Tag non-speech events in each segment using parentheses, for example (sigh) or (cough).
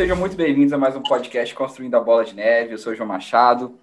Sejam muito bem-vindos a mais um podcast Construindo a Bola de Neve. Eu sou o João Machado.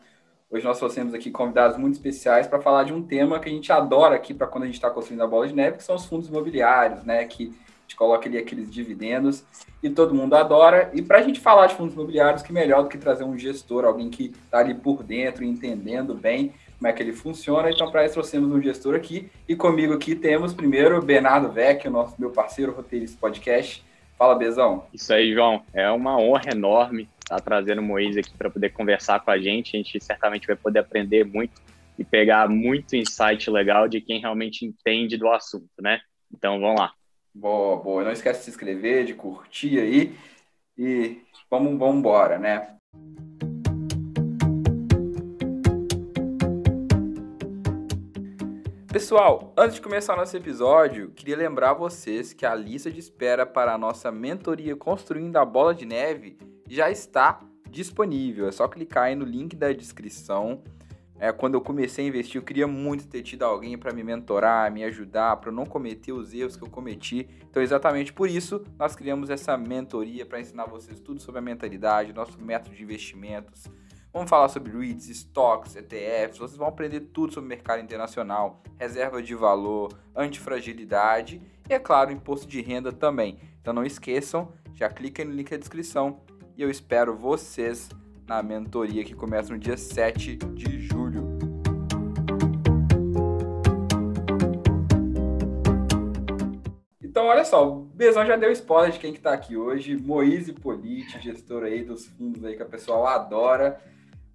Hoje nós trouxemos aqui convidados muito especiais para falar de um tema que a gente adora aqui para quando a gente está construindo a bola de neve, que são os fundos imobiliários, né? Que a gente coloca ali aqueles dividendos e todo mundo adora. E para a gente falar de fundos imobiliários, que melhor do que trazer um gestor, alguém que está ali por dentro, entendendo bem como é que ele funciona. Então, para isso, trouxemos um gestor aqui. E comigo aqui temos primeiro Bernardo Vecchio, nosso meu parceiro roteirista podcast. Fala, Bezão. Isso aí, João. É uma honra enorme estar trazendo o Moisés aqui para poder conversar com a gente. A gente certamente vai poder aprender muito e pegar muito insight legal de quem realmente entende do assunto, né? Então, vamos lá. Boa, boa. Não esquece de se inscrever, de curtir aí. E vamos, vamos embora, né? Pessoal, antes de começar nosso episódio, queria lembrar vocês que a lista de espera para a nossa mentoria Construindo a Bola de Neve já está disponível. É só clicar aí no link da descrição. É, quando eu comecei a investir, eu queria muito ter tido alguém para me mentorar, me ajudar, para não cometer os erros que eu cometi. Então, exatamente por isso, nós criamos essa mentoria para ensinar vocês tudo sobre a mentalidade, nosso método de investimentos, Vamos falar sobre REITs, estoques, ETFs, vocês vão aprender tudo sobre mercado internacional, reserva de valor, antifragilidade e, é claro, imposto de renda também. Então não esqueçam, já cliquem no link da descrição e eu espero vocês na mentoria que começa no dia 7 de julho. Então, olha só, o Bezão já deu spoiler de quem que tá aqui hoje. Moise Politi, gestor aí dos fundos aí que o pessoal adora.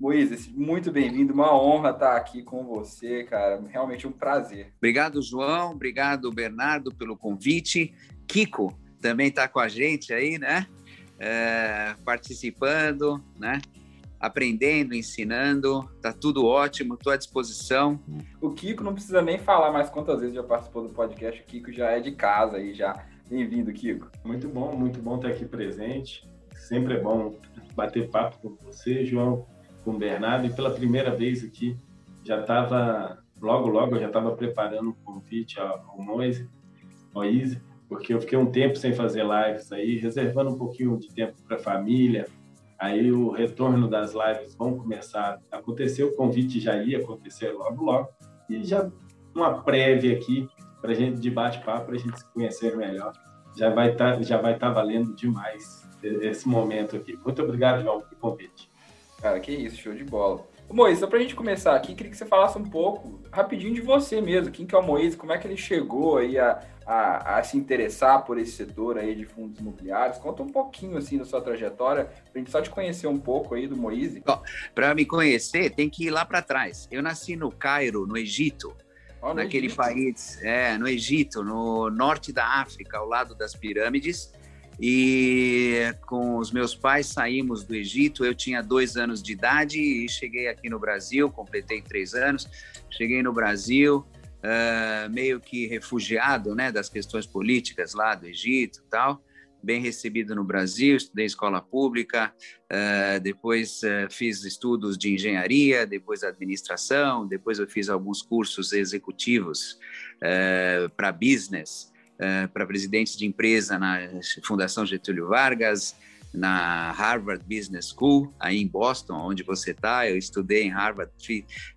Moisés, muito bem-vindo, uma honra estar aqui com você, cara. Realmente um prazer. Obrigado, João. Obrigado, Bernardo, pelo convite. Kiko também está com a gente aí, né? É, participando, né? Aprendendo, ensinando, tá tudo ótimo, estou à disposição. O Kiko não precisa nem falar mais quantas vezes já participou do podcast, o Kiko já é de casa aí, já. Bem-vindo, Kiko. Muito bom, muito bom estar aqui presente. Sempre é bom bater papo com você, João com o Bernardo e pela primeira vez aqui já estava, logo, logo eu já estava preparando um convite ao, Moise, ao Easy, porque eu fiquei um tempo sem fazer lives aí, reservando um pouquinho de tempo para a família. Aí o retorno das lives vão começar a acontecer, o convite já ia acontecer logo, logo. E já uma prévia aqui para gente de bate-papo, para a gente se conhecer melhor. Já vai estar tá, já vai estar tá valendo demais esse momento aqui. Muito obrigado, João, pelo convite. Cara, que isso, show de bola. Ô, Moisés, só pra gente começar aqui, queria que você falasse um pouco, rapidinho, de você mesmo. Quem que é o Moisés, como é que ele chegou aí a, a, a, se interessar por esse setor aí de fundos imobiliários? Conta um pouquinho, assim, da sua trajetória, pra gente só te conhecer um pouco aí do Moisés. Para me conhecer, tem que ir lá para trás. Eu nasci no Cairo, no Egito, oh, naquele Egito. país, é, no Egito, no norte da África, ao lado das pirâmides. E com os meus pais saímos do Egito. Eu tinha dois anos de idade e cheguei aqui no Brasil. Completei três anos. Cheguei no Brasil, uh, meio que refugiado, né, das questões políticas lá do Egito, tal. Bem recebido no Brasil. Estudei escola pública. Uh, depois uh, fiz estudos de engenharia, depois administração. Depois eu fiz alguns cursos executivos para business uh, para presidentes de empresa na Fundação Getúlio Vargas, na Harvard Business School, aí em Boston, onde você está. Eu estudei em Harvard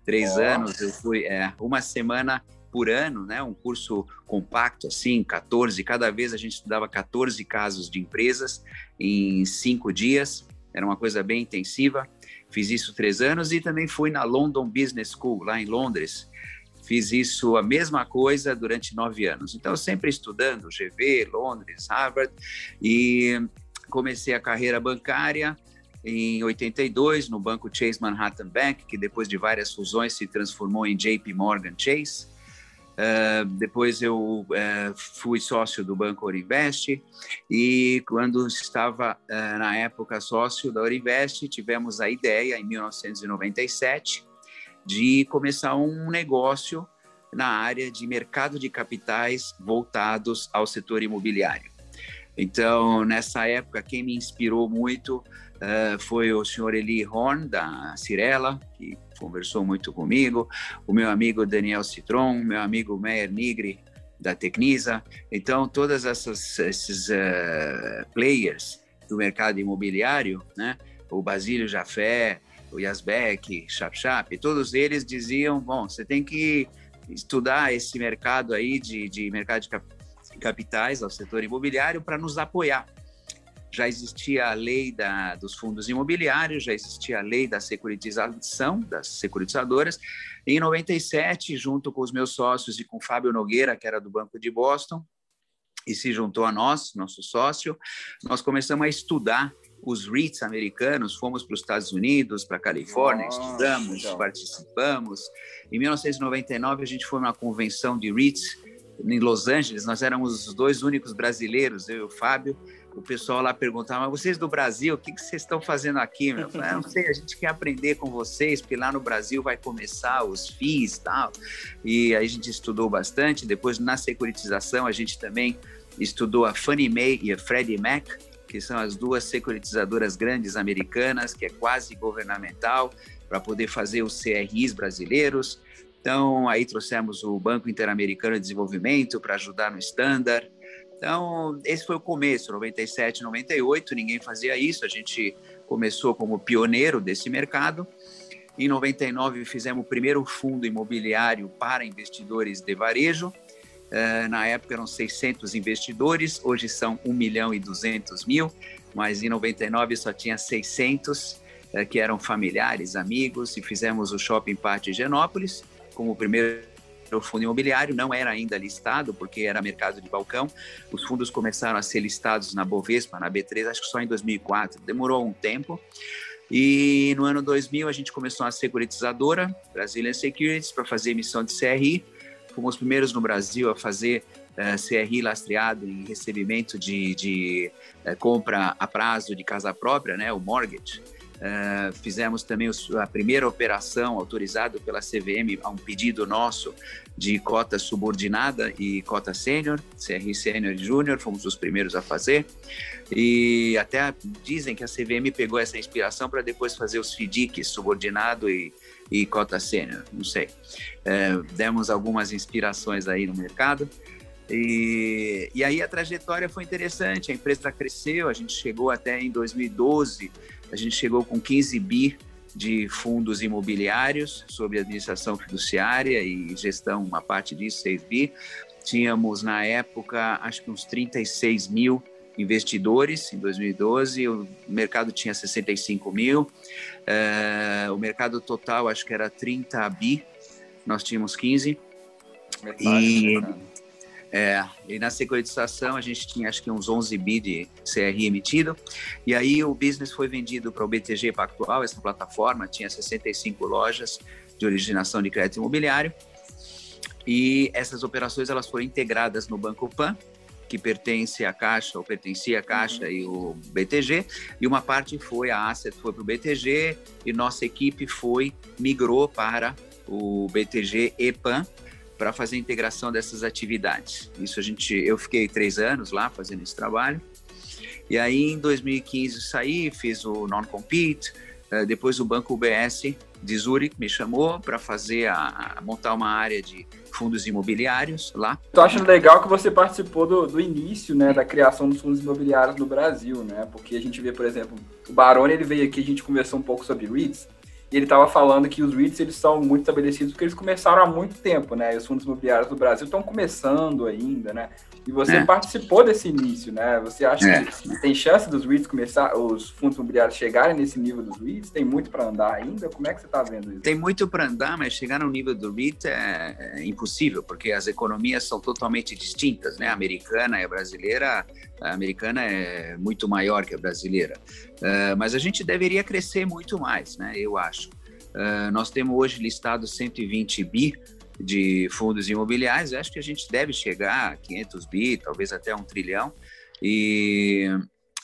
três Nossa. anos. Eu fui é, uma semana por ano, né? Um curso compacto, assim, 14. Cada vez a gente estudava 14 casos de empresas em cinco dias. Era uma coisa bem intensiva. Fiz isso três anos e também fui na London Business School, lá em Londres, Fiz isso a mesma coisa durante nove anos. Então, sempre estudando GV, Londres, Harvard, e comecei a carreira bancária em 82 no banco Chase Manhattan Bank, que depois de várias fusões se transformou em JP Morgan Chase. Uh, depois eu uh, fui sócio do Banco Orinvest e quando estava uh, na época sócio da Orinvest, tivemos a ideia em 1997 de começar um negócio na área de mercado de capitais voltados ao setor imobiliário. Então, nessa época, quem me inspirou muito uh, foi o senhor Eli Horn, da Cirela, que conversou muito comigo, o meu amigo Daniel Citron, meu amigo Meyer Nigri, da Tecnisa. Então, todas essas esses uh, players do mercado imobiliário, né? O Basílio Jafé, o Yasbeck, Chap todos eles diziam, bom, você tem que estudar esse mercado aí de, de mercado de capitais ao setor imobiliário para nos apoiar. Já existia a lei da, dos fundos imobiliários, já existia a lei da securitização, das securitizadoras. Em 97, junto com os meus sócios e com Fábio Nogueira, que era do Banco de Boston, e se juntou a nós, nosso sócio, nós começamos a estudar os REITs americanos, fomos para os Estados Unidos, para a Califórnia, Nossa, estudamos, participamos. Em 1999, a gente foi numa convenção de REITs em Los Angeles, nós éramos os dois únicos brasileiros, eu e o Fábio. O pessoal lá perguntava, mas vocês do Brasil, o que, que vocês estão fazendo aqui? Eu falei, ah, não sei, a gente quer aprender com vocês, porque lá no Brasil vai começar os FIIs e tal. E aí a gente estudou bastante. Depois, na securitização, a gente também estudou a Fannie Mae e a Freddie Mac, que são as duas securitizadoras grandes americanas, que é quase governamental, para poder fazer os CRIs brasileiros. Então, aí trouxemos o Banco Interamericano de Desenvolvimento para ajudar no standard. Então, esse foi o começo, 97, 98, ninguém fazia isso, a gente começou como pioneiro desse mercado. Em 99, fizemos o primeiro fundo imobiliário para investidores de varejo. Uh, na época eram 600 investidores, hoje são 1 milhão e 200 mil, mas em 99 só tinha 600, uh, que eram familiares, amigos, e fizemos o Shopping Party Genópolis como o primeiro fundo imobiliário, não era ainda listado, porque era mercado de balcão. Os fundos começaram a ser listados na Bovespa, na B3, acho que só em 2004, demorou um tempo. E no ano 2000 a gente começou a securitizadora, Brazilian Securities, para fazer emissão de CRI, fomos os primeiros no Brasil a fazer uh, eh, CRI lastreado em recebimento de, de uh, compra a prazo de casa própria, né, o mortgage. Uh, fizemos também a primeira operação autorizada pela CVM a um pedido nosso de cota subordinada e cota sênior, CRI sênior e júnior, fomos os primeiros a fazer. E até dizem que a CVM pegou essa inspiração para depois fazer os FDICs, subordinado e, e cota sênior, não sei. É, demos algumas inspirações aí no mercado. E, e aí a trajetória foi interessante, a empresa cresceu, a gente chegou até em 2012, a gente chegou com 15 bi de fundos imobiliários sob administração fiduciária e gestão, uma parte disso, 6 bi. Tínhamos, na época, acho que uns 36 mil investidores em 2012, o mercado tinha 65 mil, uh, o mercado total acho que era 30 bi, nós tínhamos 15. Metade, e, é, e na securitização a gente tinha acho que uns 11 bi de CRI emitido, e aí o business foi vendido para o BTG Pactual, essa plataforma tinha 65 lojas de originação de crédito imobiliário, e essas operações elas foram integradas no Banco Pan, que pertence à Caixa, ou pertencia à Caixa uhum. e o BTG, e uma parte foi, a Asset foi para o BTG, e nossa equipe foi, migrou para o BTG EPAM, para fazer a integração dessas atividades. Isso a gente, eu fiquei três anos lá fazendo esse trabalho, e aí em 2015 saí, fiz o non-compete, eh, depois o Banco UBS de Zurich me chamou para fazer a, a, montar uma área de fundos imobiliários lá. Tô achando legal que você participou do, do, início, né, da criação dos fundos imobiliários no Brasil, né? Porque a gente vê, por exemplo, o Baroni ele veio aqui, a gente conversou um pouco sobre REITs, ele estava falando que os REITs eles são muito estabelecidos porque eles começaram há muito tempo, né? E os fundos imobiliários do Brasil estão começando ainda, né? E você é. participou desse início, né? Você acha é. que tem chance dos REITs começar, os fundos imobiliários chegarem nesse nível dos REITs? Tem muito para andar ainda? Como é que você está vendo isso? Tem muito para andar, mas chegar no nível do REIT é, é, impossível, porque as economias são totalmente distintas, né? A americana e a brasileira, a americana é muito maior que a brasileira. Uh, mas a gente deveria crescer muito mais, né? Eu acho. Uh, nós temos hoje listado 120 bi de fundos imobiliários, acho que a gente deve chegar a 500 bi, talvez até um trilhão, e,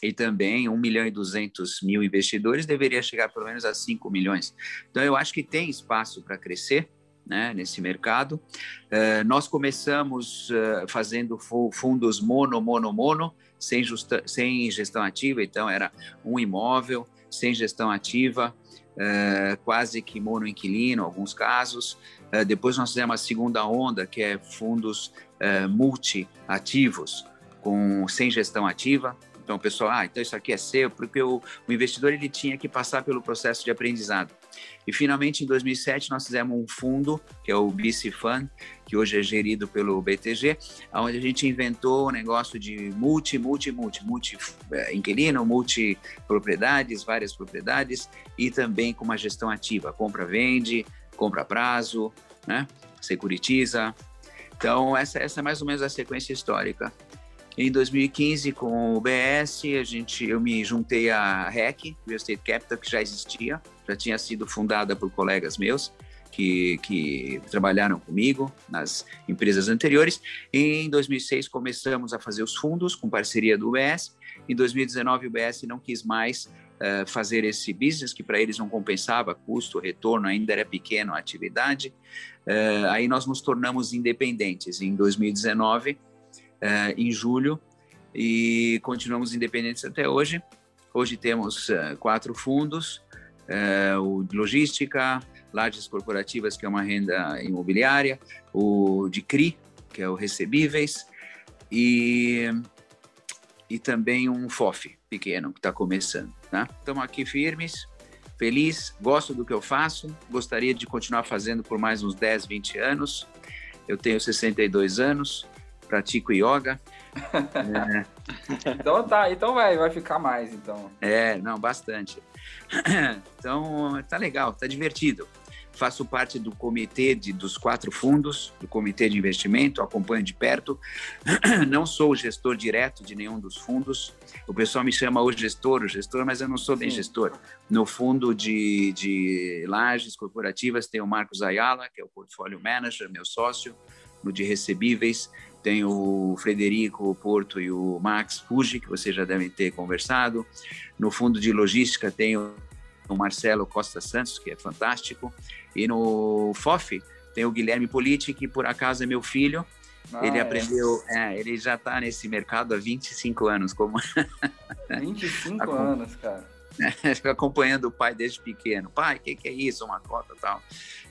e também 1 milhão e 200 mil investidores deveria chegar pelo menos a 5 milhões. Então, eu acho que tem espaço para crescer, né, nesse mercado. Uh, nós começamos uh, fazendo fundos mono, mono, mono, sem, justa, sem gestão ativa, então era um imóvel, sem gestão ativa, uh, quase que mono inquilino, alguns casos. Depois nós fizemos a segunda onda, que é fundos multi-ativos, com, sem gestão ativa. Então, Então o pessoal, ah, então isso aqui é seu, porque o, o, investidor ele tinha que passar pelo processo de aprendizado. E finalmente em 2007 nós fizemos um fundo, que é o BC Fund, que hoje é gerido pelo BTG, onde a gente inventou o um negócio de multi, multi, multi, multi é, inquilino, multi propriedades, várias propriedades e também com uma gestão ativa, compra, vende, compra prazo, né? Securitiza. Então essa, essa é mais ou menos a sequência histórica. Em 2015, com o BS, a gente, eu me juntei à REC, Real Estate Capital, que já existia, já tinha sido fundada por colegas meus que, que trabalharam comigo nas empresas anteriores. Em 2006, começamos a fazer os fundos com parceria do UBS. Em 2019, o UBS não quis mais uh, fazer esse business, que para eles não compensava custo, retorno, ainda era pequeno a atividade. Uh, aí nós nos tornamos independentes. Em 2019, uh, em julho e continuamos independentes até hoje. Hoje temos uh, quatro fundos, uh, o de logística, lajes corporativas, que é uma renda imobiliária, o de CRI, que é o recebíveis, e, e também um FOF pequeno, que está começando. Tá? Estamos aqui firmes, feliz, gosto do que eu faço, gostaria de continuar fazendo por mais uns 10, 20 anos. Eu tenho 62 anos, pratico yoga. é. (laughs) Então tá, então vai, vai ficar mais então. É, não, bastante. (clears throat) Então tá legal, tá divertido. Faço parte do comitê de, dos quatro fundos, do comitê de investimento, acompanho de perto. (clears throat) Não sou o gestor direto de nenhum dos fundos. O pessoal me chama o gestor, o gestor, mas eu não sou bem Sim. gestor. No fundo de, de lajes corporativas tem o Marcos Ayala, que é o portfólio manager, meu sócio. No de recebíveis tem o Frederico o Porto e o Max Fuji, que vocês já devem ter conversado. No fundo de logística tem o Marcelo Costa Santos, que é fantástico. E no FOF tem o Guilherme Politi, que por acaso é meu filho. Ah, ele é. aprendeu, é, ele já está nesse mercado há 25 anos. Como (laughs) 25 anos, cara. É, (laughs) acompanhando o pai desde pequeno. Pai, o que, que, é isso? Uma cota tal.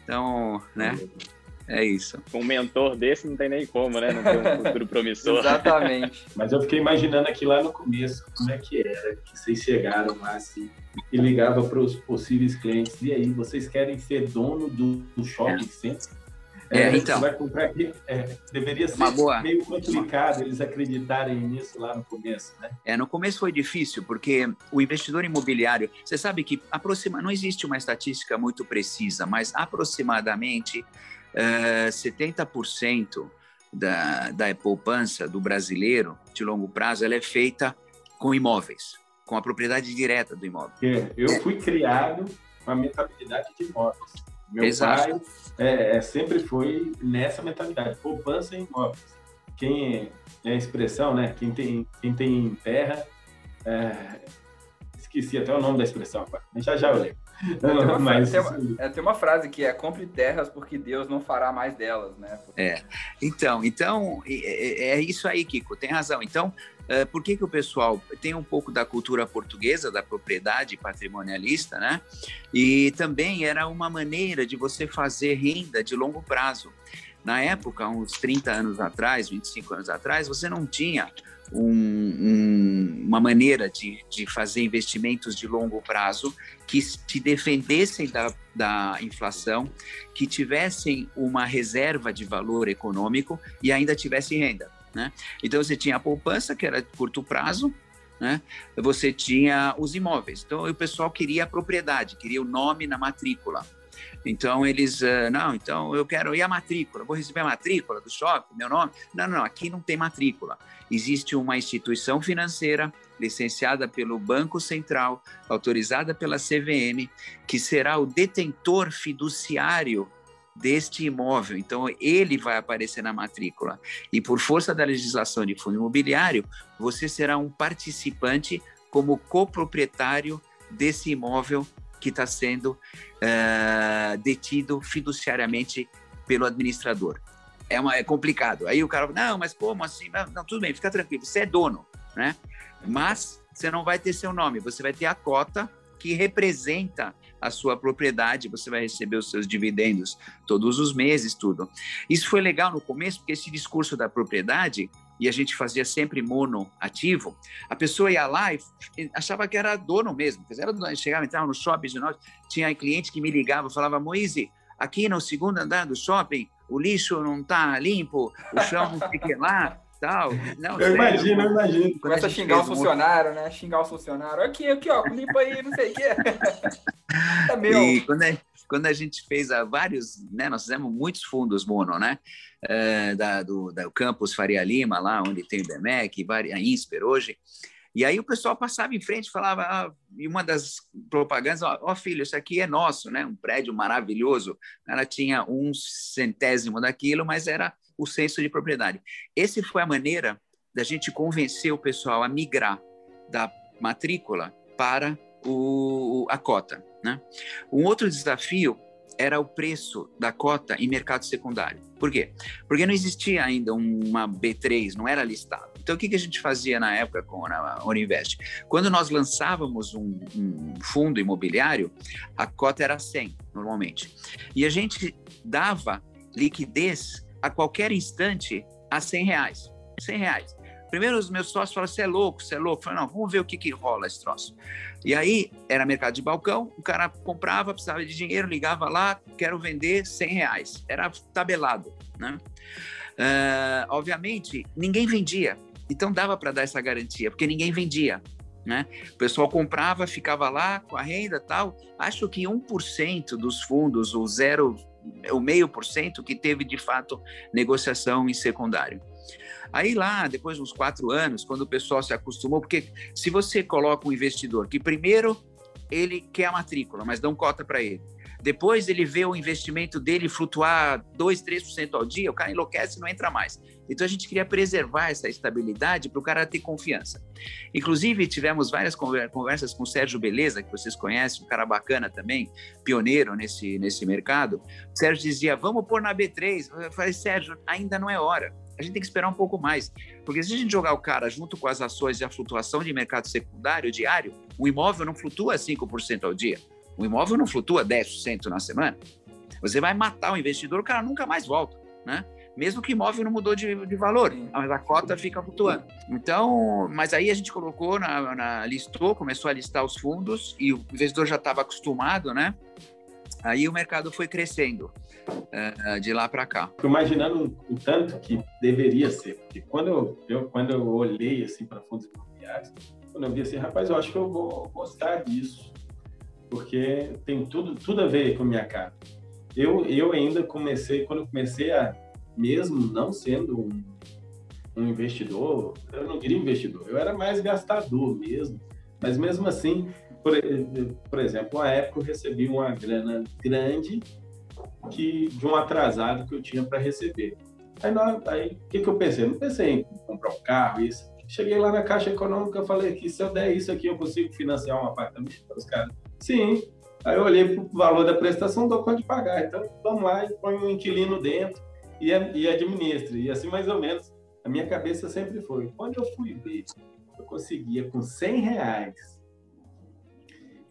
Então, né? É isso. Com um mentor desse não tem nem como, né? Não tem um futuro promissor. (laughs) Exatamente. Mas eu fiquei imaginando aqui lá no começo como é que era, que vocês chegaram lá assim e ligavam para os possíveis clientes. E aí, vocês querem ser dono do, do shopping center? É, é, então. Vai comprar aqui, é, deveria ser meio complicado eles acreditarem nisso lá no começo, né? É, no começo foi difícil, porque o investidor imobiliário, você sabe que aproxima, não existe uma estatística muito precisa, mas aproximadamente 70% eh, da, da poupança do brasileiro de longo prazo ela é feita com imóveis, com a propriedade direta do imóvel. É, eu fui criado com a mentalidade de imóveis. Meu Exato. pai é, é, sempre foi nessa mentalidade, poupança em imóveis. Quem é a expressão, né? Quem tem, quem tem terra, é, esqueci até o nome da expressão agora, já já eu lembro. Tem uma, Mas, tem, uma, é, tem uma frase que é compre terras porque Deus não fará mais delas, né? É. Então, então é, é isso aí, Kiko, tem razão. Então, uh, por que, que o pessoal tem um pouco da cultura portuguesa, da propriedade patrimonialista, né? E também era uma maneira de você fazer renda de longo prazo. Na época, uns 30 anos atrás, 25 anos atrás, você não tinha um, um, uma maneira de, de fazer investimentos de longo prazo que te defendessem da, da inflação, que tivessem uma reserva de valor econômico e ainda tivessem renda. Né? Então você tinha a poupança, que era de curto prazo, né? você tinha os imóveis. Então o pessoal queria a propriedade, queria o nome na matrícula. Então eles, uh, não, então eu quero, e a matrícula? Vou receber a matrícula do shopping, meu nome? Não, não, aqui não tem matrícula. Existe uma instituição financeira licenciada pelo Banco Central, autorizada pela CVM, que será o detentor fiduciário deste imóvel. Então, ele vai aparecer na matrícula. E por força da legislação de fundo imobiliário, você será um participante como coproprietário desse imóvel que está sendo uh, detido fiduciariamente pelo administrador. É, uma, é complicado. Aí o cara não, mas como assim? Não, não, tudo bem, fica tranquilo, você é dono, né? Mas você não vai ter seu nome, você vai ter a cota que representa a sua propriedade, você vai receber os seus dividendos todos os meses, tudo. Isso foi legal no começo, porque esse discurso da propriedade e a gente fazia sempre mono ativo, a pessoa ia lá e achava que era dono mesmo. Era dono, chegava, entrava no shopping de nós, tinha cliente que me ligava, falava, Moise, aqui no segundo andar do shopping, o lixo não está limpo, o chão não fica lá, tal. Não, eu sério, imagino, eu imagino. Começa a xingar o funcionário, né? Xingar o funcionário. Aqui, aqui, ó, limpa aí, não sei o quê. (laughs) é meu. E quando a, quando a gente fez a vários, né? Nós fizemos muitos fundos mono, né? É, da, do, do campus Faria Lima, lá onde tem o BMEC, a INSPER hoje. E aí o pessoal passava em frente e falava, ah, e uma das propagandas, ó, oh, filho, isso aqui é nosso, né? Um prédio maravilhoso. Ela tinha um centésimo daquilo, mas era o senso de propriedade. Esse foi a maneira da gente convencer o pessoal a migrar da matrícula para o, a cota. Né? Um outro desafio era o preço da cota em mercado secundário. Por quê? Porque não existia ainda uma B3, não era listado. Então, o que, que a gente fazia na época com a Uninvest? Quando nós lançávamos um, um fundo imobiliário, a cota era 100, normalmente. E a gente dava liquidez a qualquer instante a 100 reais. 100 reais. Primeiro os meus sócios falaram, você é louco, você é louco. Eu falei, não, vamos ver o que, que rola esse troço. E aí, era mercado de balcão, o cara comprava, precisava de dinheiro, ligava lá, quero vender 100 reais. Era tabelado, né? Uh, obviamente, ninguém vendia. Então, dava para dar essa garantia, porque ninguém vendia. Né? O pessoal comprava, ficava lá com a renda tal. Acho que 1% dos fundos, o zero, o meio por cento que teve de fato negociação em secundário. Aí lá, depois de uns quatro anos, quando o pessoal se acostumou, porque se você coloca um investidor que primeiro ele quer a matrícula, mas dão cota para ele. Depois ele vê o investimento dele flutuar 2, 3% ao dia, o cara enlouquece e não entra mais. Então a gente queria preservar essa estabilidade para o cara ter confiança. Inclusive, tivemos várias conversas com o Sérgio Beleza, que vocês conhecem, um cara bacana também, pioneiro nesse, nesse mercado. O Sérgio dizia: vamos pôr na B3. Eu falei, Sérgio, ainda não é hora a gente tem que esperar um pouco mais. Porque se a gente jogar o cara junto com as ações e a flutuação de mercado secundário diário, o imóvel não flutua 5% ao dia. O imóvel não flutua 10% na semana. Você vai matar o investidor, o cara nunca mais volta, né? Mesmo que o imóvel não mudou de, de valor, mas a cota fica flutuando. Então, mas aí a gente colocou, na, na listou, começou a listar os fundos e o investidor já estava acostumado, né? Aí o mercado foi crescendo uh, de lá para cá. Fico imaginando o tanto que deveria ser, porque quando eu, eu quando eu olhei assim para fundos imobiliários, quando eu vi assim, rapaz, eu acho que eu vou gostar disso, porque tem tudo tudo a ver com minha cara. Eu eu ainda comecei quando eu comecei a mesmo não sendo um, um investidor, eu não queria investidor, eu era mais gastador mesmo, mas mesmo assim por, por exemplo, uma época eu recebi uma grana grande que, de um atrasado que eu tinha para receber. Aí, aí o que, que eu pensei? Não pensei em comprar um carro, isso. Cheguei lá na Caixa Econômica, falei que se eu der isso aqui, eu consigo financiar um apartamento para os caras. Sim. Aí eu olhei para o valor da prestação, dou conta de pagar. Então, vamos lá e põe um inquilino dentro e, e. E assim, mais ou menos, a minha cabeça sempre foi. Quando eu fui ver, eu conseguia com 100 reais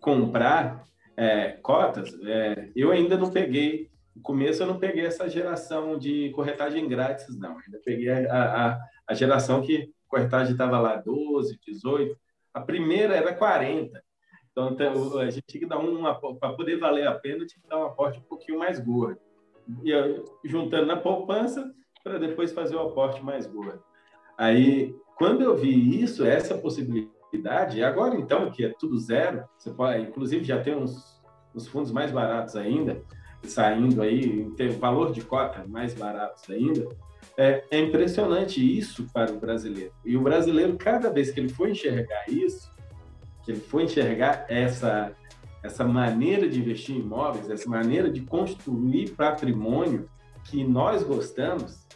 comprar é, cotas, é, eu ainda não peguei, no começo eu não peguei essa geração de corretagem grátis, não. Ainda peguei a, a, a geração que corretagem estava lá 12, 18. A primeira era 40. Então, a gente tinha que dar uma, para poder valer a pena, tinha que dar um aporte um pouquinho mais gordo. E juntando na poupança, para depois fazer o aporte mais gordo. Aí, quando eu vi isso, essa possibilidade, idade. Agora, então, que é tudo zero, você pode, inclusive, já tem uns, uns fundos mais baratos ainda, saindo aí, tem valor de cota mais baratos ainda. É, é, impressionante isso para o brasileiro. E o brasileiro, cada vez que ele for enxergar isso, que ele for enxergar essa, essa maneira de investir em imóveis, essa maneira de construir patrimônio que nós gostamos,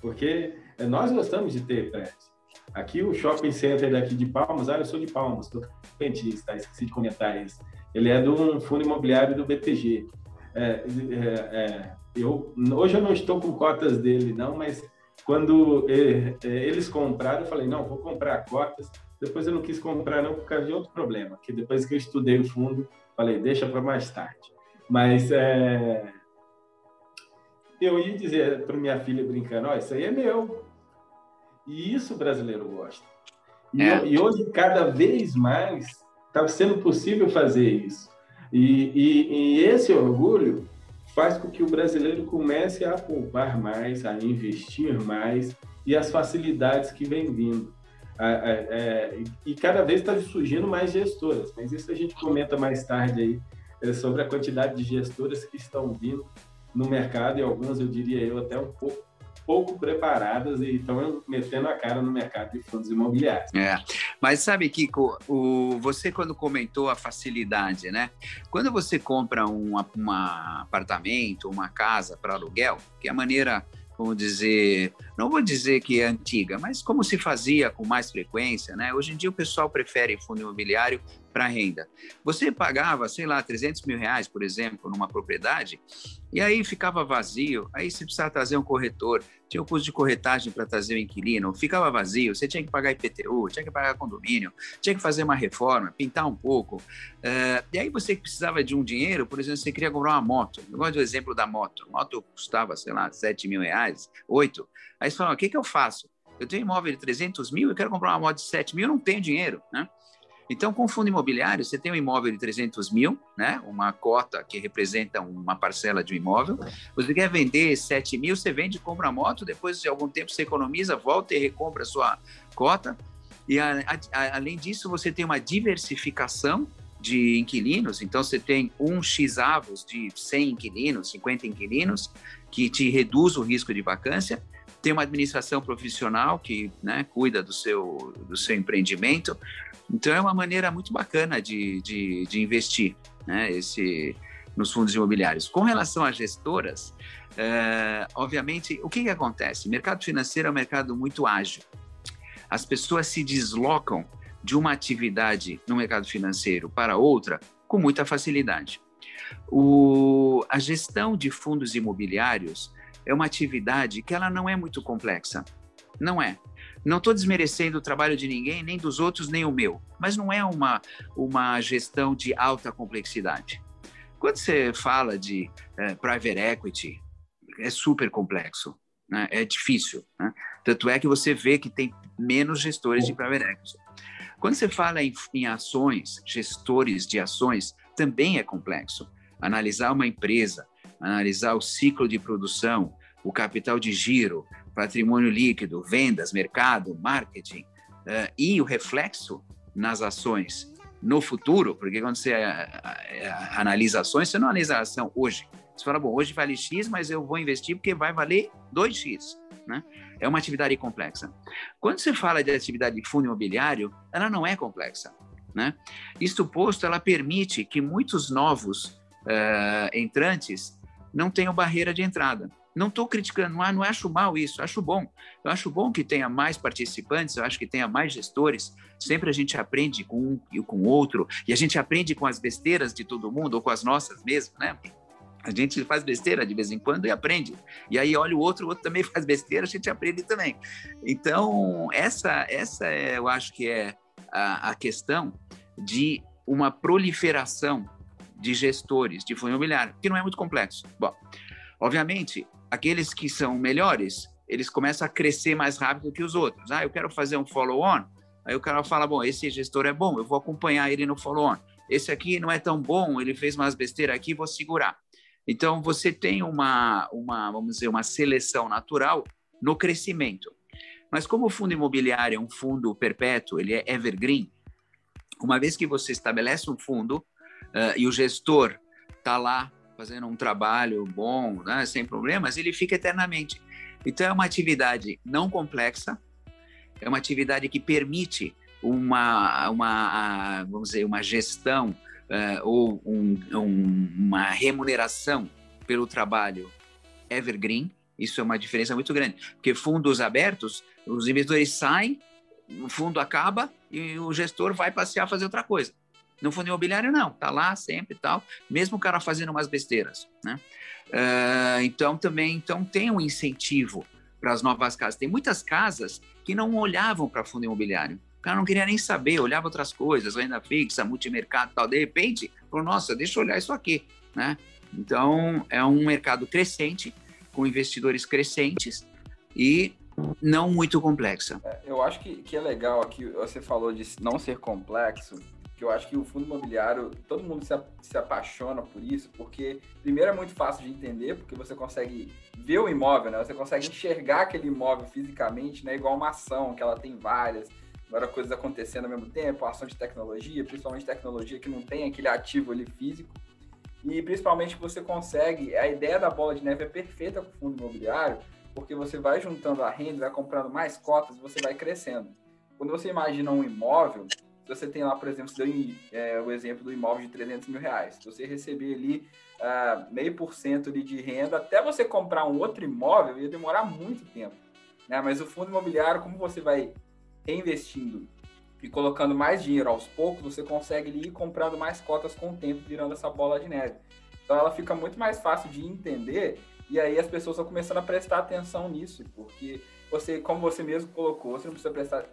porque nós gostamos de ter prédios. Aqui o shopping center daqui de Palmas, ah, eu sou de Palmas, estou pentista, esqueci de comentar isso. Ele é um fundo imobiliário do BTG. É, é, é, eu, hoje eu não estou com cotas dele, não, mas quando é, é, eles compraram, eu falei, não, vou comprar cotas. Depois eu não quis comprar, não, por causa de outro problema, que depois que eu estudei o fundo, falei, deixa para mais tarde. Mas é, eu ia dizer para minha filha brincando, ó, isso aí é meu, E isso o brasileiro gosta. E, é. e hoje, cada vez mais, está sendo possível fazer isso. E, e, e, esse orgulho faz com que o brasileiro comece a poupar mais, a investir mais e as facilidades que vem vindo. É, e cada vez está surgindo mais gestoras, mas isso a gente comenta mais tarde aí é, sobre a quantidade de gestoras que estão vindo no mercado e algumas, eu diria eu, até um pouco pouco preparadas e estão metendo a cara no mercado de fundos imobiliários. É, mas sabe, Kiko, o, você quando comentou a facilidade, né? Quando você compra um apartamento, uma casa para aluguel, que é a maneira vamos dizer, não vou dizer que é antiga, mas como se fazia com mais frequência, né? Hoje em dia o pessoal prefere fundo imobiliário para renda. Você pagava, sei lá, 300 mil reais, por exemplo, numa propriedade, e aí ficava vazio, aí você precisava trazer um corretor, tinha o custo de corretagem para trazer o inquilino, ficava vazio, você tinha que pagar IPTU, tinha que pagar condomínio, tinha que fazer uma reforma, pintar um pouco. Uh, e aí você precisava de um dinheiro, por exemplo, você queria comprar uma moto. Eu gosto do exemplo da moto. A moto custava, sei lá, 7 mil reais, 8. Aí você fala, o que, que eu faço? Eu tenho imóvel de 300 mil, eu quero comprar uma moto de 7 mil, eu não tenho dinheiro, né? Então, com fundo imobiliário, você tem um imóvel de 300 mil, né? uma cota que representa uma parcela de um imóvel. Você quer vender 7 mil, você vende, compra a moto, depois de algum tempo você economiza, volta e recompra a sua cota. E, a, a, além disso, você tem uma diversificação de inquilinos, então você tem um X avos de 100 inquilinos, 50 inquilinos, que te reduz o risco de vacância, tem uma administração profissional que né, cuida do seu, do seu empreendimento, então é uma maneira muito bacana de, de, de investir né, esse, nos fundos imobiliários. Com relação às gestoras, é, obviamente, o que, que acontece? Mercado financeiro é um mercado muito ágil. As pessoas se deslocam de uma atividade no mercado financeiro para outra com muita facilidade. O, a gestão de fundos imobiliários é uma atividade que ela não é muito complexa. Não é. Não estou desmerecendo o trabalho de ninguém, nem dos outros, nem o meu, mas não é uma, uma gestão de alta complexidade. Quando você fala de é, private equity, é super complexo, né? é difícil. Né? Tanto é que você vê que tem menos gestores de private equity. Quando você fala em, em ações, gestores de ações, também é complexo. Analisar uma empresa, analisar o ciclo de produção, o capital de giro, patrimônio líquido, vendas, mercado, marketing, uh, e o reflexo nas ações no futuro, porque quando você uh, analisa ações, você não analisa a ação hoje. Você fala, bom, hoje vale X, mas eu vou investir porque vai valer 2X. Né? É uma atividade complexa. Quando você fala de atividade de fundo imobiliário, ela não é complexa. Né? Isto posto, ela permite que muitos novos uh, entrantes não tenham barreira de entrada. Não estou criticando, não, não acho mal isso, acho bom. Eu acho bom que tenha mais participantes, eu acho que tenha mais gestores. Sempre a gente aprende com um e com o outro, e a gente aprende com as besteiras de todo mundo, ou com as nossas mesmo, né? A gente faz besteira de vez em quando e aprende. E aí olha o outro, o outro também (laughs) faz besteira, a gente aprende também. Então, essa, essa é, eu acho que é a, a questão de uma proliferação de gestores de fundo imobiliário, que não é muito complexo. Bom, obviamente, aqueles que são melhores, eles começam a crescer mais rápido que os outros. Ah, eu quero fazer um follow-on. Aí o cara fala, bom, esse gestor é bom, eu vou acompanhar ele no follow-on. Esse aqui não é tão bom, ele fez umas besteiras aqui, vou segurar. Então, você tem uma, uma, vamos dizer, uma seleção natural no crescimento. Mas como o fundo imobiliário é um fundo perpétuo, ele é evergreen, uma vez que você estabelece um fundo uh, e o gestor está lá fazendo um trabalho bom, né, sem problemas, ele fica eternamente. Então é uma atividade não complexa, é uma atividade que permite uma, uma vamos dizer, uma gestão uh, ou um, um, uma remuneração pelo trabalho evergreen. Isso é uma diferença muito grande, porque fundos abertos, os investidores saem, o fundo acaba e o gestor vai passear a fazer outra coisa. No fundo imobiliário, não, tá lá sempre e tal, mesmo o cara fazendo umas besteiras, né? Uh, então, também então, tem um incentivo para as novas casas. Tem muitas casas que não olhavam para fundo imobiliário. O cara não queria nem saber, olhava outras coisas, renda fixa, multimercado tal. De repente, falou, nossa, deixa eu olhar isso aqui, né? Então, é um mercado crescente, com investidores crescentes, e não muito complexa. É, eu acho que, que é legal aqui, você falou de não ser complexo, eu acho que o fundo imobiliário, todo mundo se, se apaixona por isso, porque, primeiro, é muito fácil de entender, porque você consegue ver o imóvel, né? Você consegue enxergar aquele imóvel fisicamente, né? Igual uma ação, que ela tem várias, várias coisas acontecendo ao mesmo tempo, ação de tecnologia, principalmente tecnologia que não tem aquele ativo ali físico. E principalmente você consegue, a ideia da bola de neve é perfeita com o fundo imobiliário, porque você vai juntando a renda, vai comprando mais cotas você vai crescendo. Quando você imagina um imóvel, você tem lá, por exemplo, você deu é, o exemplo do imóvel de 300 mil reais, se você receber ali uh, meio por cento de renda, até você comprar um outro imóvel, ia demorar muito tempo. Né? Mas o fundo imobiliário, como você vai reinvestindo e colocando mais dinheiro aos poucos, você consegue ir comprando mais cotas com o tempo, virando essa bola de neve. Então ela fica muito mais fácil de entender e aí as pessoas estão começando a prestar atenção nisso, porque você, como você mesmo colocou, você não precisa prestar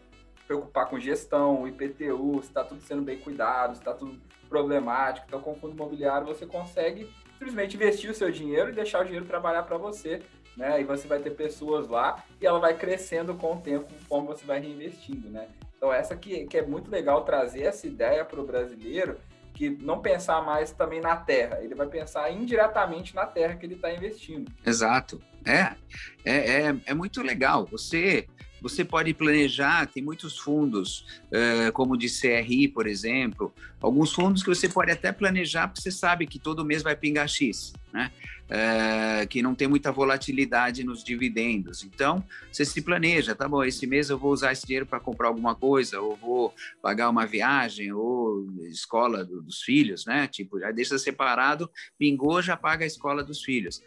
preocupar com gestão, IPTU, se está tudo sendo bem cuidado, se está tudo problemático. Então, com o fundo imobiliário, você consegue simplesmente investir o seu dinheiro e deixar o dinheiro trabalhar para você. Né? E você vai ter pessoas lá e ela vai crescendo com o tempo, conforme você vai reinvestindo. Né? Então, essa que, que é muito legal trazer essa ideia para o brasileiro que não pensar mais também na terra, ele vai pensar indiretamente na terra que ele está investindo. Exato. É, é, é, é muito legal. Você você pode planejar, tem muitos fundos, uh, como de CRI, por exemplo, alguns fundos que você pode até planejar, porque você sabe que todo mês vai pingar X, né? Uh, que não tem muita volatilidade nos dividendos. Então, você se planeja, tá bom, esse mês eu vou usar esse dinheiro para comprar alguma coisa, ou vou pagar uma viagem, ou escola do, dos filhos, né? Tipo, já deixa separado, pingou, já paga a escola dos filhos.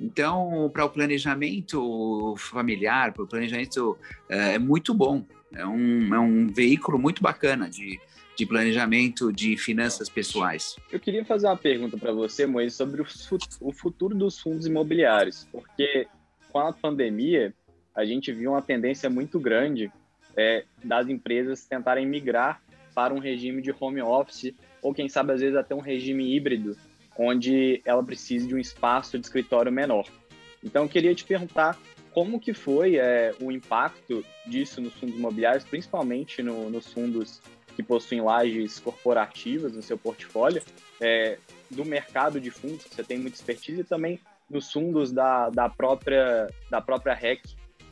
Então, para o planejamento familiar, para o planejamento, é, é, muito bom. É um, é um veículo muito bacana de, de planejamento de finanças pessoais. Eu queria fazer uma pergunta para você, Moisés, sobre o futuro dos fundos imobiliários, porque com a pandemia a gente viu uma tendência muito grande é, das empresas tentarem migrar para um regime de home office ou quem sabe às vezes até um regime híbrido onde ela precise de um espaço de escritório menor. Então, eu queria te perguntar como que foi é, o impacto disso nos fundos imobiliários, principalmente no, nos fundos que possuem lajes corporativas no seu portfólio, é, do mercado de fundos, que você tem muita expertise, e também nos fundos da, da, própria, da própria REC,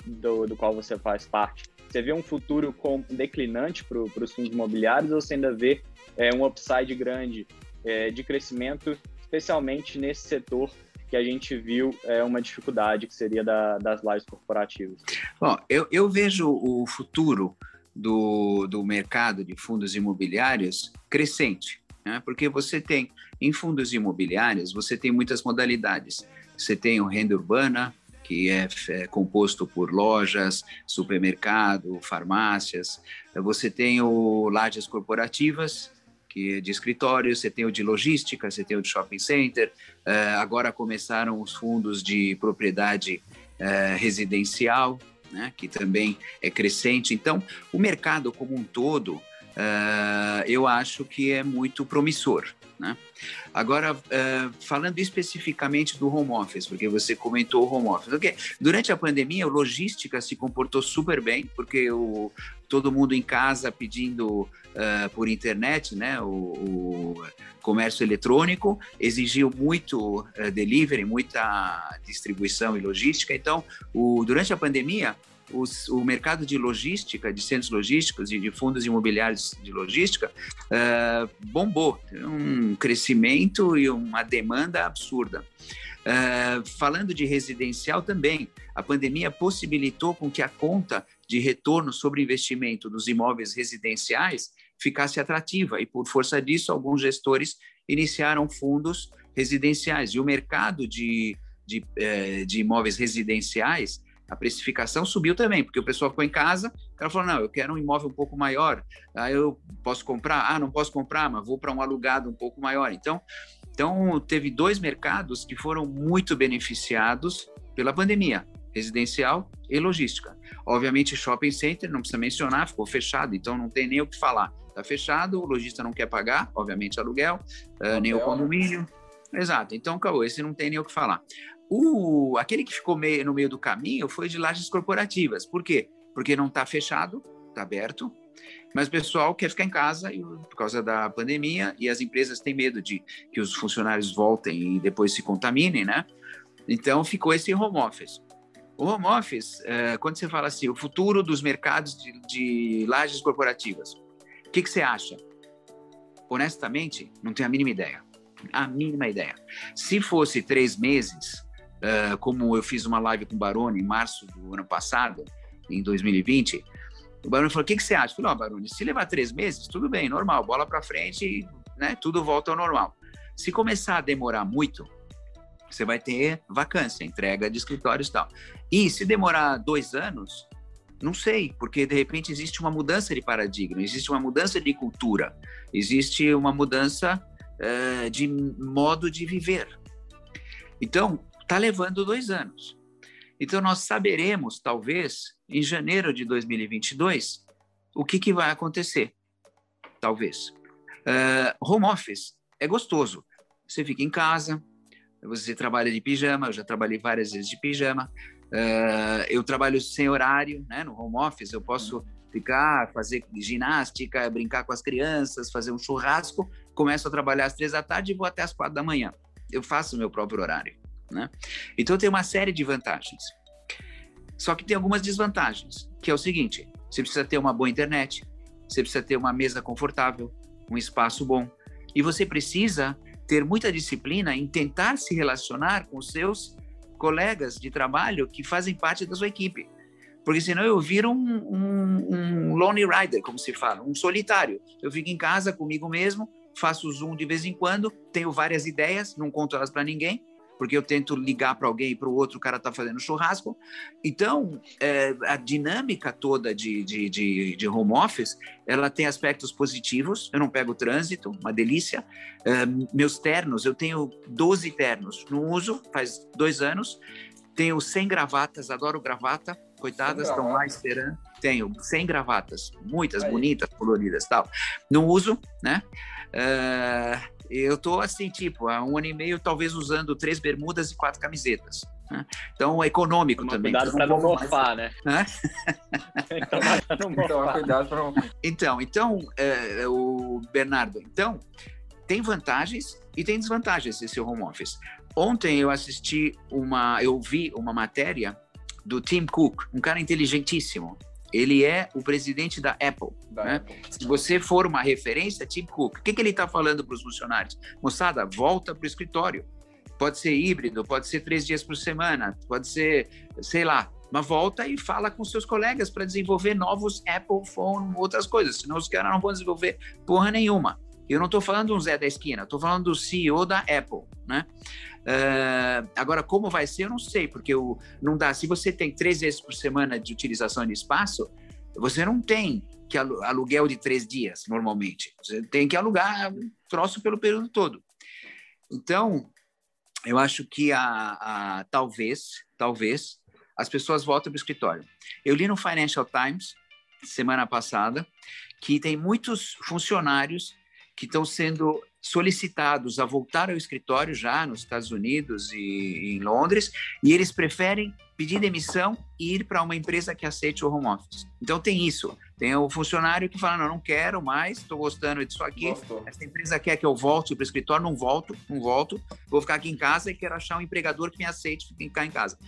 do, do qual você faz parte. Você vê um futuro com, declinante para os fundos imobiliários ou você ainda vê é, um upside grande é, de crescimento especialmente nesse setor que a gente viu é, uma dificuldade, que seria da, das lives corporativas? Bom, eu, eu vejo o futuro do, do mercado de fundos imobiliários crescente, né? porque você tem, em fundos imobiliários, você tem muitas modalidades. Você tem o renda urbana, que é, é, composto por lojas, supermercado, farmácias. Você tem o lajes corporativas, que de escritório, você tem o de logística, você tem o de shopping center, uh, agora começaram os fundos de propriedade uh, residencial, né, que também é crescente. Então, o mercado como um todo, uh, eu acho que é muito promissor. Né? Agora, uh, falando especificamente do home office, porque você comentou o home office, okay. durante a pandemia, a logística se comportou super bem, porque o, todo mundo em casa pedindo uh, por internet, né? O, o, comércio eletrônico exigiu muito uh, delivery, muita distribuição e logística. Então, o, durante a pandemia, os, o mercado de logística, de centros logísticos e de fundos imobiliários de logística uh, bombou, um crescimento e uma demanda absurda. Uh, falando de residencial também, a pandemia possibilitou com que a conta de retorno sobre investimento dos imóveis residenciais ficasse atrativa e por força disso alguns gestores iniciaram fundos residenciais e o mercado de, de, eh, de imóveis residenciais a precificação subiu também, porque o pessoal ficou em casa, o cara falou, não, eu quero um imóvel um pouco maior, aí eu posso comprar? Ah, não posso comprar, mas vou para um alugado um pouco maior. Então, então, teve dois mercados que foram muito beneficiados pela pandemia, residencial e logística. Obviamente, shopping center, não precisa mencionar, ficou fechado, então não tem nem o que falar. Está fechado, o lojista não quer pagar, obviamente, aluguel, uh, nem o condomínio. Exato, então acabou, esse não tem nem o que falar. O, aquele que ficou meio, no meio do caminho foi de lajes corporativas. Por quê? Porque não está fechado, está aberto, mas o pessoal quer ficar em casa por causa da pandemia e as empresas têm medo de que os funcionários voltem e depois se contaminem, né? Então ficou esse home office. O home office, é, quando você fala assim, o futuro dos mercados de, de lajes corporativas, o que, que você acha? Honestamente, não tenho a mínima ideia. A mínima ideia. Se fosse três meses, uh, como eu fiz uma live com o Baroni em março do ano passado, em 2020, o Baroni falou: o que, que você acha? Eu falei: ó, oh, Baroni, se levar três meses, tudo bem, normal, bola para frente, né? Tudo volta ao normal. Se começar a demorar muito, você vai ter vacância, entrega de escritórios e tal. E se demorar dois anos, não sei, porque de repente existe uma mudança de paradigma, existe uma mudança de cultura, existe uma mudança uh, de modo de viver. Então, está levando dois anos. Então, nós saberemos, talvez, em janeiro de 2022, o que, que vai acontecer. Talvez. Uh, home office é gostoso. Você fica em casa, você trabalha de pijama, eu já trabalhei várias vezes de pijama. Uh, eu trabalho sem horário, né? No home office eu posso ficar, fazer ginástica, brincar com as crianças, fazer um churrasco. Começo a trabalhar às três da tarde e vou até às quatro da manhã. Eu faço o meu próprio horário, né? Então tem uma série de vantagens. Só que tem algumas desvantagens, que é o seguinte: você precisa ter uma boa internet, você precisa ter uma mesa confortável, um espaço bom, e você precisa ter muita disciplina em tentar se relacionar com seus colegas de trabalho que fazem parte da sua equipe. Porque senão eu viro um, um, um lone rider, como se fala, um solitário. Eu fico em casa comigo mesmo, faço Zoom de vez em quando, tenho várias ideias, não conto elas para ninguém, porque eu tento ligar para alguém e para o outro, o cara está fazendo churrasco. Então, é, a dinâmica toda de, de, de, de, home office, ela tem aspectos positivos. Eu não pego trânsito, uma delícia. É, meus ternos, eu tenho 12 ternos, não uso, faz dois anos. Tenho 100 gravatas, adoro gravata. Coitadas, estão lá esperando. Tenho 100 gravatas, muitas, Aí. bonitas, coloridas tal. Não uso, né? Uh, eu tô assim, tipo, há um ano e meio, talvez usando três bermudas e quatro camisetas. Né? Então, econômico Toma também. Cuidado para não morfar, né? (laughs) então, não então, cuidado para não Então, então é, o Bernardo, então, tem vantagens e tem desvantagens esse home office. Ontem eu assisti uma, eu vi uma matéria do Tim Cook, um cara inteligentíssimo, ele é o presidente da Apple. Da né? Apple. Se você for uma referência, Tim Cook, o que, que ele está falando para os funcionários? Moçada, volta para o escritório. Pode ser híbrido, pode ser três dias por semana, pode ser, sei lá, mas volta e fala com seus colegas para desenvolver novos Apple Phone, outras coisas, senão os caras não vão desenvolver porra nenhuma. Eu não estou falando do Zé da esquina, estou falando do CEO da Apple, né? Uh, agora, como vai ser, eu não sei, porque o, não dá. Se você tem três vezes por semana de utilização de espaço, você não tem que aluguel de três dias, normalmente. Você tem que alugar troço pelo período todo. Então, eu acho que a, a talvez, talvez, as pessoas voltem para o escritório. Eu li no Financial Times, semana passada, que tem muitos funcionários que estão sendo solicitados a voltar ao escritório já nos Estados Unidos e, em Londres, e eles preferem pedir demissão e ir para uma empresa que aceite o home office. Então tem isso. Tem o funcionário que fala: não, não quero mais, estou gostando disso aqui. Gostou. Essa empresa quer que eu volte para o escritório, não volto, não volto. Vou ficar aqui em casa e quero achar um empregador que me aceite ficar em casa.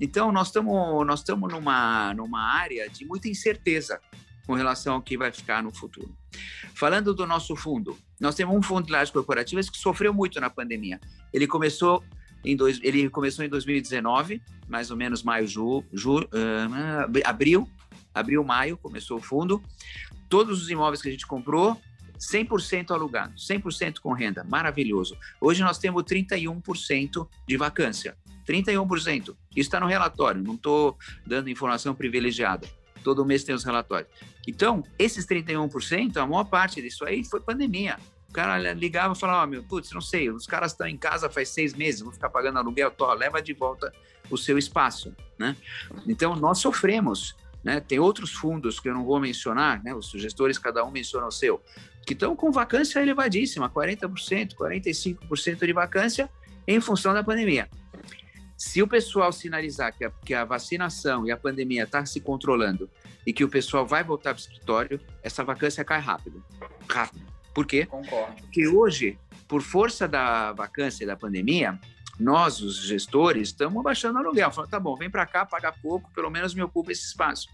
Então nós estamos nós estamos numa numa área de muita incerteza com relação ao que vai ficar no futuro. Falando do nosso fundo, nós temos um fundo de lajes corporativas que sofreu muito na pandemia. Ele começou em, dois, ele começou em 2019, mais ou menos maio, ju, ju, uh, abril, abril, maio, começou o fundo. Todos os imóveis que a gente comprou, 100% alugado, 100% com renda, maravilhoso. Hoje nós temos 31% de vacância, 31%. Isso está no relatório, não estou dando informação privilegiada. Todo mês tem os relatórios. Então, esses 31%, a maior parte disso aí foi pandemia. O cara ligava e falava, oh, meu, putz, não sei, os caras estão em casa faz seis meses, vou ficar pagando aluguel, tô, leva de volta o seu espaço, né? Então, nós sofremos, né? Tem outros fundos que eu não vou mencionar, né? Os gestores, cada um menciona o seu, que estão com vacância elevadíssima, 40%, 45% de vacância em função da pandemia. Se o pessoal sinalizar que a, que a vacinação e a pandemia está se controlando e que o pessoal vai voltar para o escritório, essa vacância cai rápido. Rápido. Por quê? Concordo. Porque hoje, por força da vacância e da pandemia, nós, os gestores, estamos abaixando o aluguel. Falando, tá bom, vem para cá, paga pouco, pelo menos me ocupa esse espaço.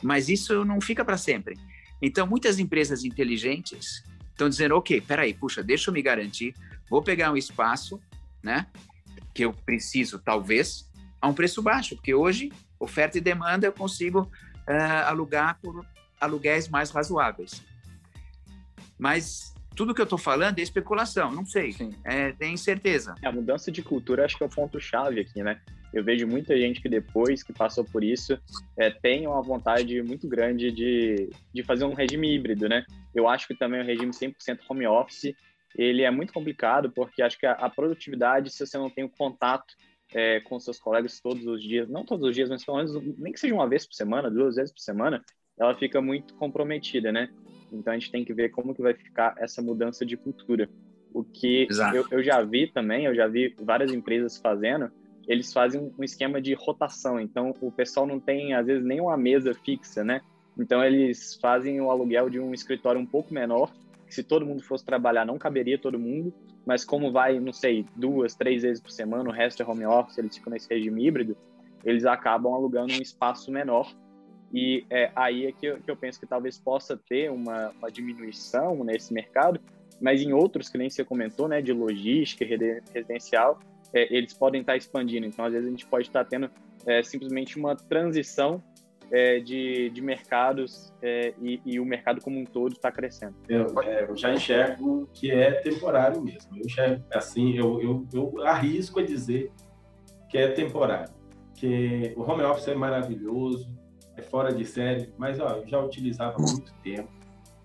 Mas isso não fica para sempre. Então, muitas empresas inteligentes estão dizendo, ok, peraí, puxa, deixa eu me garantir, vou pegar um espaço, né, que eu preciso, talvez, a um preço baixo, porque hoje, oferta e demanda, eu consigo uh, alugar por aluguéis mais razoáveis. Mas tudo que eu estou falando é especulação, não sei, é, tem certeza. A mudança de cultura acho que é o ponto-chave aqui, né? Eu vejo muita gente que depois que passou por isso é, tem uma vontade muito grande de, de fazer um regime híbrido, né? Eu acho que também o regime 100% home office ele é muito complicado porque acho que a, a produtividade, se você não tem o contato é, com seus colegas todos os dias, não todos os dias, mas pelo menos nem que seja uma vez por semana, duas vezes por semana, ela fica muito comprometida, né? Então a gente tem que ver como que vai ficar essa mudança de cultura. O que eu, eu, já vi também, eu já vi várias empresas fazendo, eles fazem um esquema de rotação. Então o pessoal não tem às vezes nem uma mesa fixa, né? Então eles fazem o aluguel de um escritório um pouco menor. Se todo mundo fosse trabalhar não caberia todo mundo, mas como vai, não sei, duas, três vezes por semana, o resto é home office, eles ficam nesse regime híbrido, eles acabam alugando um espaço menor e é, aí é que eu, que eu, penso que talvez possa ter uma, uma, diminuição nesse mercado, mas em outros que nem você comentou, né, de logística residencial, é, eles podem estar expandindo. Então, às vezes, a gente pode estar tendo é, simplesmente uma transição é, de, de mercados é, e, e, o mercado como um todo está crescendo. Eu, é, eu, já enxergo que é temporário mesmo. Eu enxergo, assim, eu, eu, eu arrisco a dizer que é temporário. Que o home office é maravilhoso, é fora de série, mas ó, eu já utilizava há muito tempo.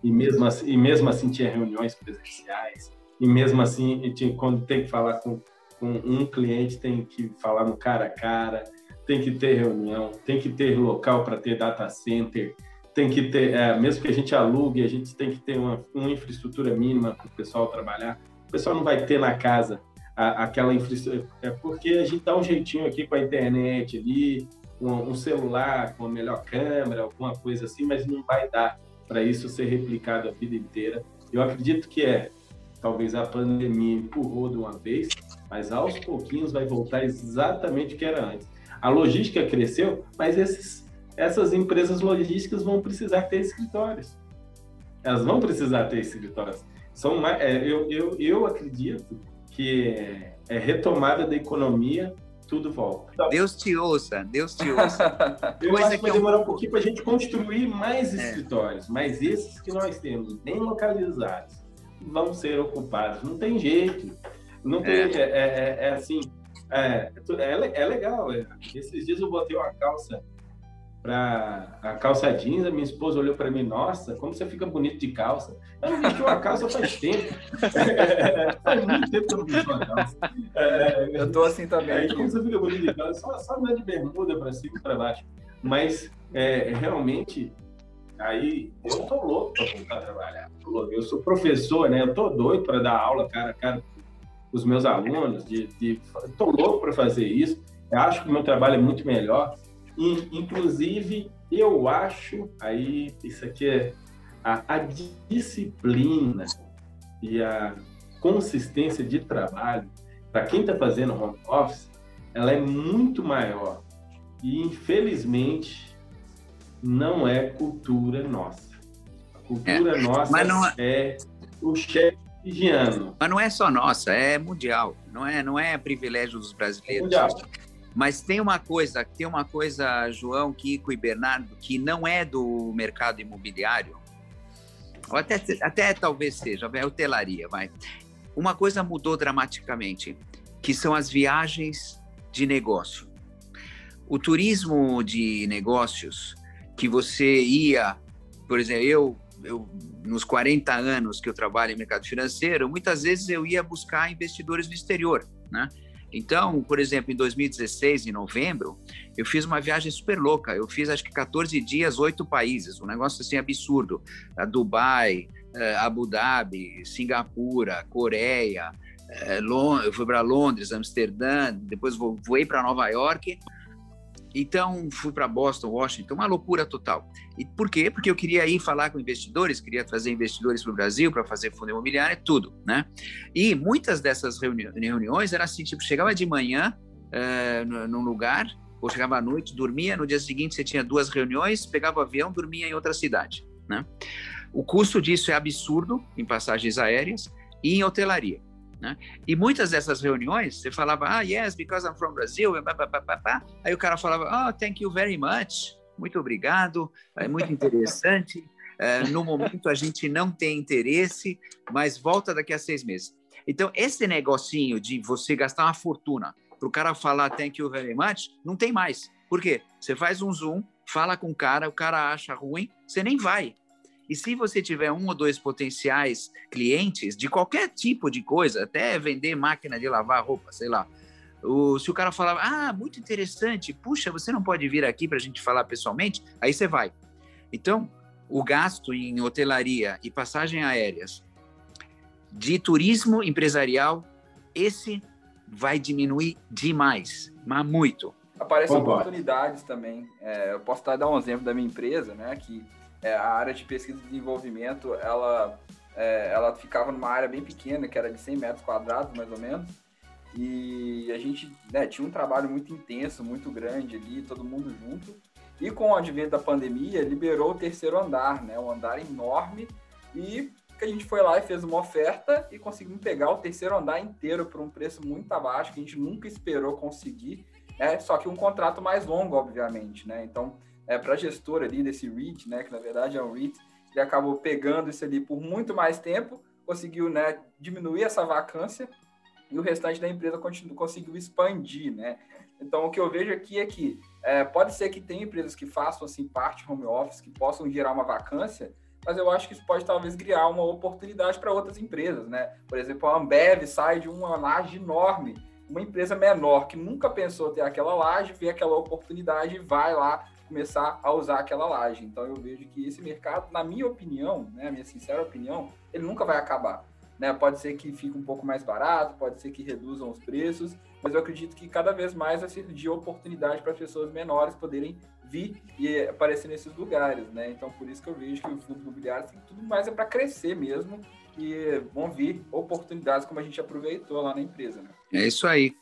E mesmo assim, e mesmo assim tinha reuniões presenciais. E mesmo assim, tinha, quando tem que falar com, com um cliente, tem que falar no cara a cara, tem que ter reunião, tem que ter local para ter data center, tem que ter, é, mesmo que a gente alugue, a gente tem que ter uma, uma infraestrutura mínima para o pessoal trabalhar. O pessoal não vai ter na casa a, aquela infraestrutura, é porque a gente dá um jeitinho aqui com a internet ali, um, um celular com a melhor câmera, alguma coisa assim, mas não vai dar para isso ser replicado a vida inteira. Eu acredito que é, talvez a pandemia empurrou de uma vez, mas aos pouquinhos vai voltar exatamente o que era antes. A logística cresceu, mas esses, essas empresas logísticas vão precisar ter escritórios. Elas vão precisar ter escritórios. São mais, é, eu, eu, eu acredito que é, é retomada da economia tudo volta. Deus te ouça, Deus te ouça. (laughs) Eu Coisa acho que vai demorar um pouquinho para a gente construir mais é. escritórios, mas esses que nós temos, bem localizados, vão ser ocupados. Não tem jeito. Não tem, é, é, é, é assim, é, é, é legal. Esses dias eu botei uma calça para a calça jeans, a minha esposa olhou para mim, nossa, como você fica bonito de calça. Eu não vesti uma calça faz tempo. (laughs) faz muito tempo que eu não vesti uma calça. É, eu tô assim também. Aí, como você fica bonito de calça? Só, só andar de bermuda para cima e para baixo. Mas, é, realmente, aí eu tô louco para voltar a trabalhar. Eu sou professor, né? Eu tô doido para dar aula cara a cara os meus alunos. De, tô louco para fazer isso. Eu acho que o meu trabalho é muito melhor inclusive, eu acho, aí, isso aqui é a, a disciplina e a consistência de trabalho, para quem está fazendo home office, ela é muito maior. E, infelizmente, não é cultura nossa. A cultura é, nossa não... É, é o chefe higiano. Mas não é só nossa, é mundial. Não é, não é privilégio dos brasileiros. É mas tem uma coisa, tem uma coisa, João, Kiko e Bernardo, que não é do mercado imobiliário, ou até, até talvez seja, é hotelaria, vai. Uma coisa mudou dramaticamente, que são as viagens de negócio. O turismo de negócios, que você ia, por exemplo, eu, eu nos 40 anos que eu trabalho em mercado financeiro, muitas vezes eu ia buscar investidores no exterior, né? Então, por exemplo, em 2016, em novembro, eu fiz uma viagem super louca. Eu fiz acho que 14 dias, oito países, um negócio assim absurdo. A Dubai, eh, Abu Dhabi, Singapura, Coreia, é, eu fui para Londres, Amsterdã, depois voei para Nova York. Então, fui para Boston, Washington, uma loucura total. E por quê? Porque eu queria ir falar com investidores, queria trazer investidores para o Brasil para fazer fundo imobiliário, tudo, né? E muitas dessas reuni reuniões eram assim, tipo, chegava de manhã uh, num lugar, ou chegava à noite, dormia, no dia seguinte você tinha duas reuniões, pegava o avião, dormia em outra cidade, né? O custo disso é absurdo em passagens aéreas e em hotelaria. Né? E muitas dessas reuniões, você falava, ah, yes, because I'm from Brazil, aí o cara falava, oh, thank you very much, muito obrigado, é muito interessante. Uh, no momento a gente não tem interesse, mas volta daqui a seis meses. Então, esse negocinho de você gastar uma fortuna para o cara falar thank you very much, não tem mais. Por quê? Você faz um zoom, fala com o cara, o cara acha ruim, você nem vai. E se você tiver um ou dois potenciais clientes de qualquer tipo de coisa, até vender máquina de lavar roupa, sei lá, o, se o cara falava, ah, muito interessante, puxa, você não pode vir aqui para a gente falar pessoalmente, aí você vai. Então, o gasto em hotelaria e passagem aéreas de turismo empresarial, esse vai diminuir demais, mas muito. Aparecem oportunidades também. É, eu posso dar um exemplo da minha empresa, né, que é, a área de pesquisa e desenvolvimento, ela, é, ela ficava numa área bem pequena, que era de 100 metros quadrados, mais ou menos, e a gente né, tinha um trabalho muito intenso, muito grande ali, todo mundo junto, e com o advento da pandemia, liberou o terceiro andar, né, um andar enorme, e a gente foi lá e fez uma oferta e conseguimos pegar o terceiro andar inteiro por um preço muito abaixo, que a gente nunca esperou conseguir, né, só que um contrato mais longo, obviamente, né, então é, para a gestora ali desse REIT, né, que na verdade é um REIT, ele acabou pegando isso ali por muito mais tempo, conseguiu né, diminuir essa vacância e o restante da empresa continu, conseguiu expandir, né? Então, o que eu vejo aqui é que é, pode ser que tenha empresas que façam assim parte home office, que possam gerar uma vacância, mas eu acho que isso pode talvez criar uma oportunidade para outras empresas, né? Por exemplo, a Ambev sai de uma laje enorme, uma empresa menor que nunca pensou ter aquela laje, vê aquela oportunidade e vai lá começar a usar aquela laje. Então eu vejo que esse mercado, na minha opinião, né, minha sincera opinião, ele nunca vai acabar. Né? Pode ser que fique um pouco mais barato, pode ser que reduzam os preços, mas eu acredito que cada vez mais vai surgir oportunidade para pessoas menores poderem vir e aparecer nesses lugares, né? Então por isso que eu vejo que o fundo imobiliário tem tudo mais é para crescer mesmo e vão vir oportunidades como a gente aproveitou lá na empresa, né? É isso aí.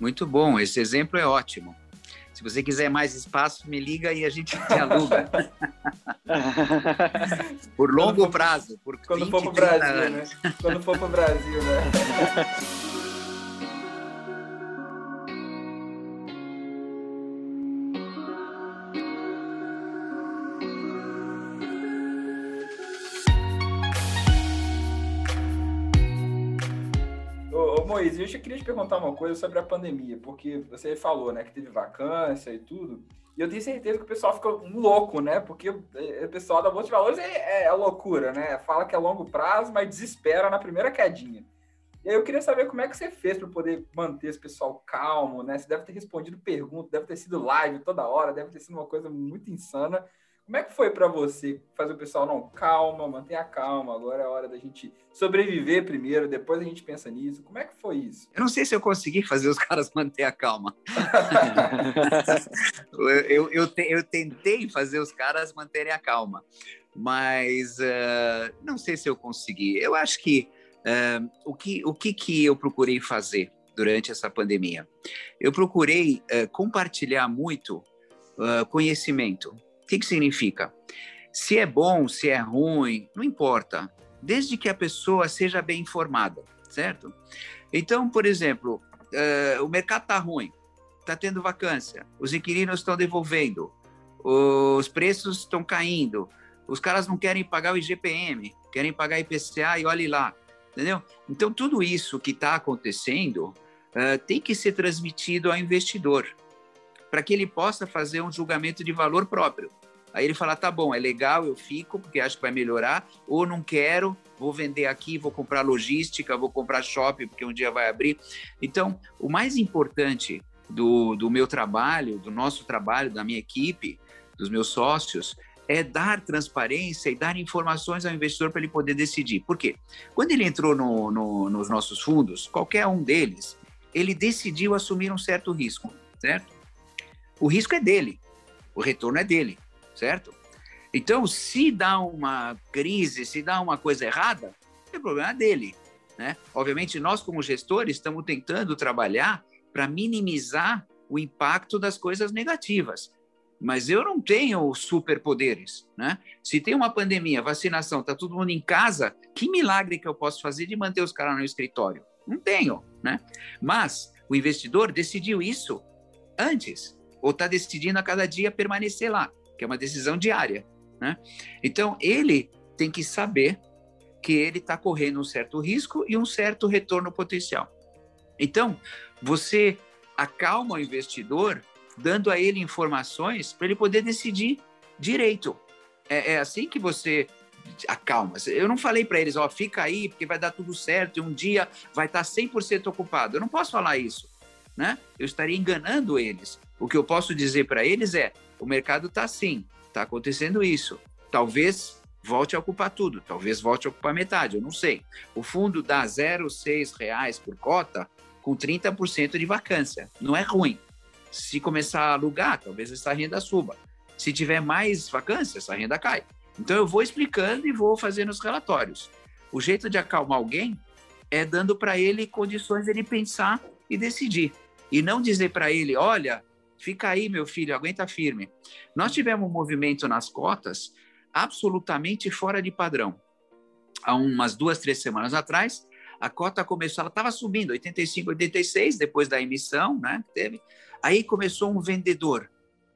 Muito bom, esse exemplo é ótimo. Se você quiser mais espaço, me liga e a gente te aluga. (laughs) por longo for, prazo, por quando 20, for para o Brasil, anos. né? Quando for para o Brasil, né? (laughs) Moisés, eu já queria te perguntar uma coisa sobre a pandemia, porque você falou, né, que teve vacância e tudo, e eu tenho certeza que o pessoal fica louco, né, porque o pessoal da Bolsa de Valores é, é loucura, né, fala que é longo prazo, mas desespera na primeira quedinha. E aí eu queria saber como é que você fez para poder manter esse pessoal calmo, né? Você deve ter respondido perguntas, deve ter sido live toda hora, deve ter sido uma coisa muito insana. Como é que foi para você fazer o pessoal, não, calma, mantenha calma, agora é a hora da gente sobreviver primeiro, depois a gente pensa nisso. Como é que foi isso? Eu não sei se eu consegui fazer os (laughs) caras manter a calma. (laughs) eu, eu, te, eu, tentei fazer os caras manterem a calma, mas uh, não sei se eu consegui. Eu acho que uh, o, que, o que, que eu procurei fazer durante essa pandemia? Eu procurei uh, compartilhar muito conhecimento que, que significa? Se é bom, se é ruim, não importa, desde que a pessoa seja bem informada, certo? Então, por exemplo, uh, o mercado está ruim, está tendo vacância, os inquilinos estão devolvendo, os preços estão caindo, os caras não querem pagar o IGPM, querem pagar IPCA e olhe lá, entendeu? Então, tudo isso que está acontecendo uh, tem que ser transmitido ao investidor para que ele possa fazer um julgamento de valor próprio. Aí ele fala: tá bom, é legal, eu fico, porque acho que vai melhorar, ou não quero, vou vender aqui, vou comprar logística, vou comprar shopping, porque um dia vai abrir. Então, o mais importante do, do meu trabalho, do nosso trabalho, da minha equipe, dos meus sócios, é dar transparência e dar informações ao investidor para ele poder decidir. Por quê? Quando ele entrou no, no, nos nossos fundos, qualquer um deles, ele decidiu assumir um certo risco, certo? O risco é dele, o retorno é dele, certo? Então, se dá uma crise, se dá uma coisa errada, é problema dele, né? Obviamente, nós como gestores estamos tentando trabalhar para minimizar o impacto das coisas negativas. Mas eu não tenho superpoderes, né? Se tem uma pandemia, vacinação, tá todo mundo em casa, que milagre que eu posso fazer de manter os caras no escritório? Não tenho, né? Mas o investidor decidiu isso antes, ou está decidindo a cada dia permanecer lá, que é uma decisão diária, né? Então ele tem que saber que ele está correndo um certo risco e um certo retorno potencial. Então você acalma o investidor dando a ele informações para ele poder decidir direito. É, é, assim que você acalma. Eu não falei para eles, ó, fica aí, porque vai dar tudo certo e um dia vai estar 100% ocupado. Eu não posso falar isso, né? Eu estaria enganando eles. O que eu posso dizer para eles é, o mercado está assim, está acontecendo isso. Talvez volte a ocupar tudo, talvez volte a ocupar metade, eu não sei. O fundo dá 0,6 reais por cota com 30% de vacância. Não é ruim. Se começar a alugar, talvez essa renda suba. Se tiver mais vacância, essa renda cai. Então eu vou explicando e vou fazendo os relatórios. O jeito de acalmar alguém é dando para ele condições de ele pensar e decidir. E não dizer para ele, olha, fica aí, meu filho, aguenta firme. Nós tivemos um movimento nas cotas absolutamente fora de padrão. Há umas duas, três semanas atrás, a cota começou, ela estava subindo, 85, 86, depois da emissão, né, teve. Aí começou um vendedor,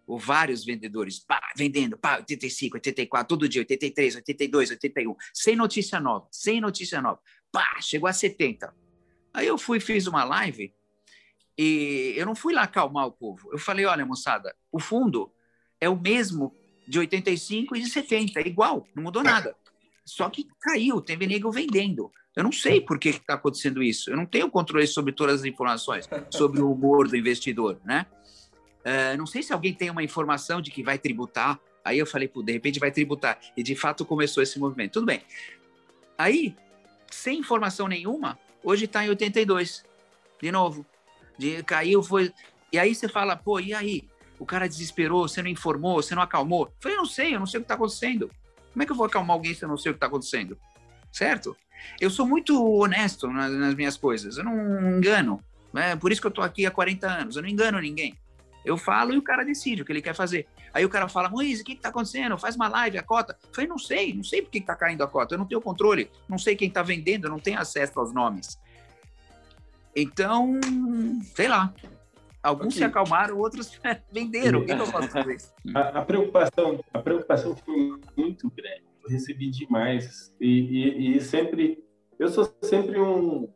ou vários vendedores, pá, vendendo, pá, 85, 84, todo dia, 83, 82, 81, sem notícia nova, sem notícia nova. Pá, chegou a 70. Aí eu fui, fiz uma live e eu não fui lá acalmar o povo. Eu falei, olha, moçada, o fundo é o mesmo de 85 e de 70, é igual, não mudou nada. Só que caiu, teve nego vendendo. Eu não sei por que está acontecendo isso. Eu não tenho controle sobre todas as informações sobre o humor do investidor, né? Uh, não sei se alguém tem uma informação de que vai tributar. Aí eu falei, de repente vai tributar. E de fato começou esse movimento. Tudo bem. Aí, sem informação nenhuma, hoje está em 82. De novo. Caiu, foi. E aí você fala, pô, e aí? O cara desesperou, você não informou, você não acalmou. Eu falei, eu não sei, eu não sei o que está acontecendo. Como é que eu vou acalmar alguém se eu não sei o que está acontecendo? Certo? Eu sou muito honesto nas, nas minhas coisas, eu não engano. É por isso que eu estou aqui há 40 anos, eu não engano ninguém. Eu falo e o cara decide o que ele quer fazer. Aí o cara fala, Moisés, o que está acontecendo? Faz uma live, a cota. Eu falei, não sei, não sei por que está caindo a cota. Eu não tenho controle, não sei quem está vendendo, eu não tenho acesso aos nomes. Então, sei lá. Alguns okay. se acalmaram, outros (laughs) venderam. O que, que eu posso fazer? A, a, preocupação, a preocupação foi muito grande eu recebi demais e, e, e, sempre eu sou sempre um,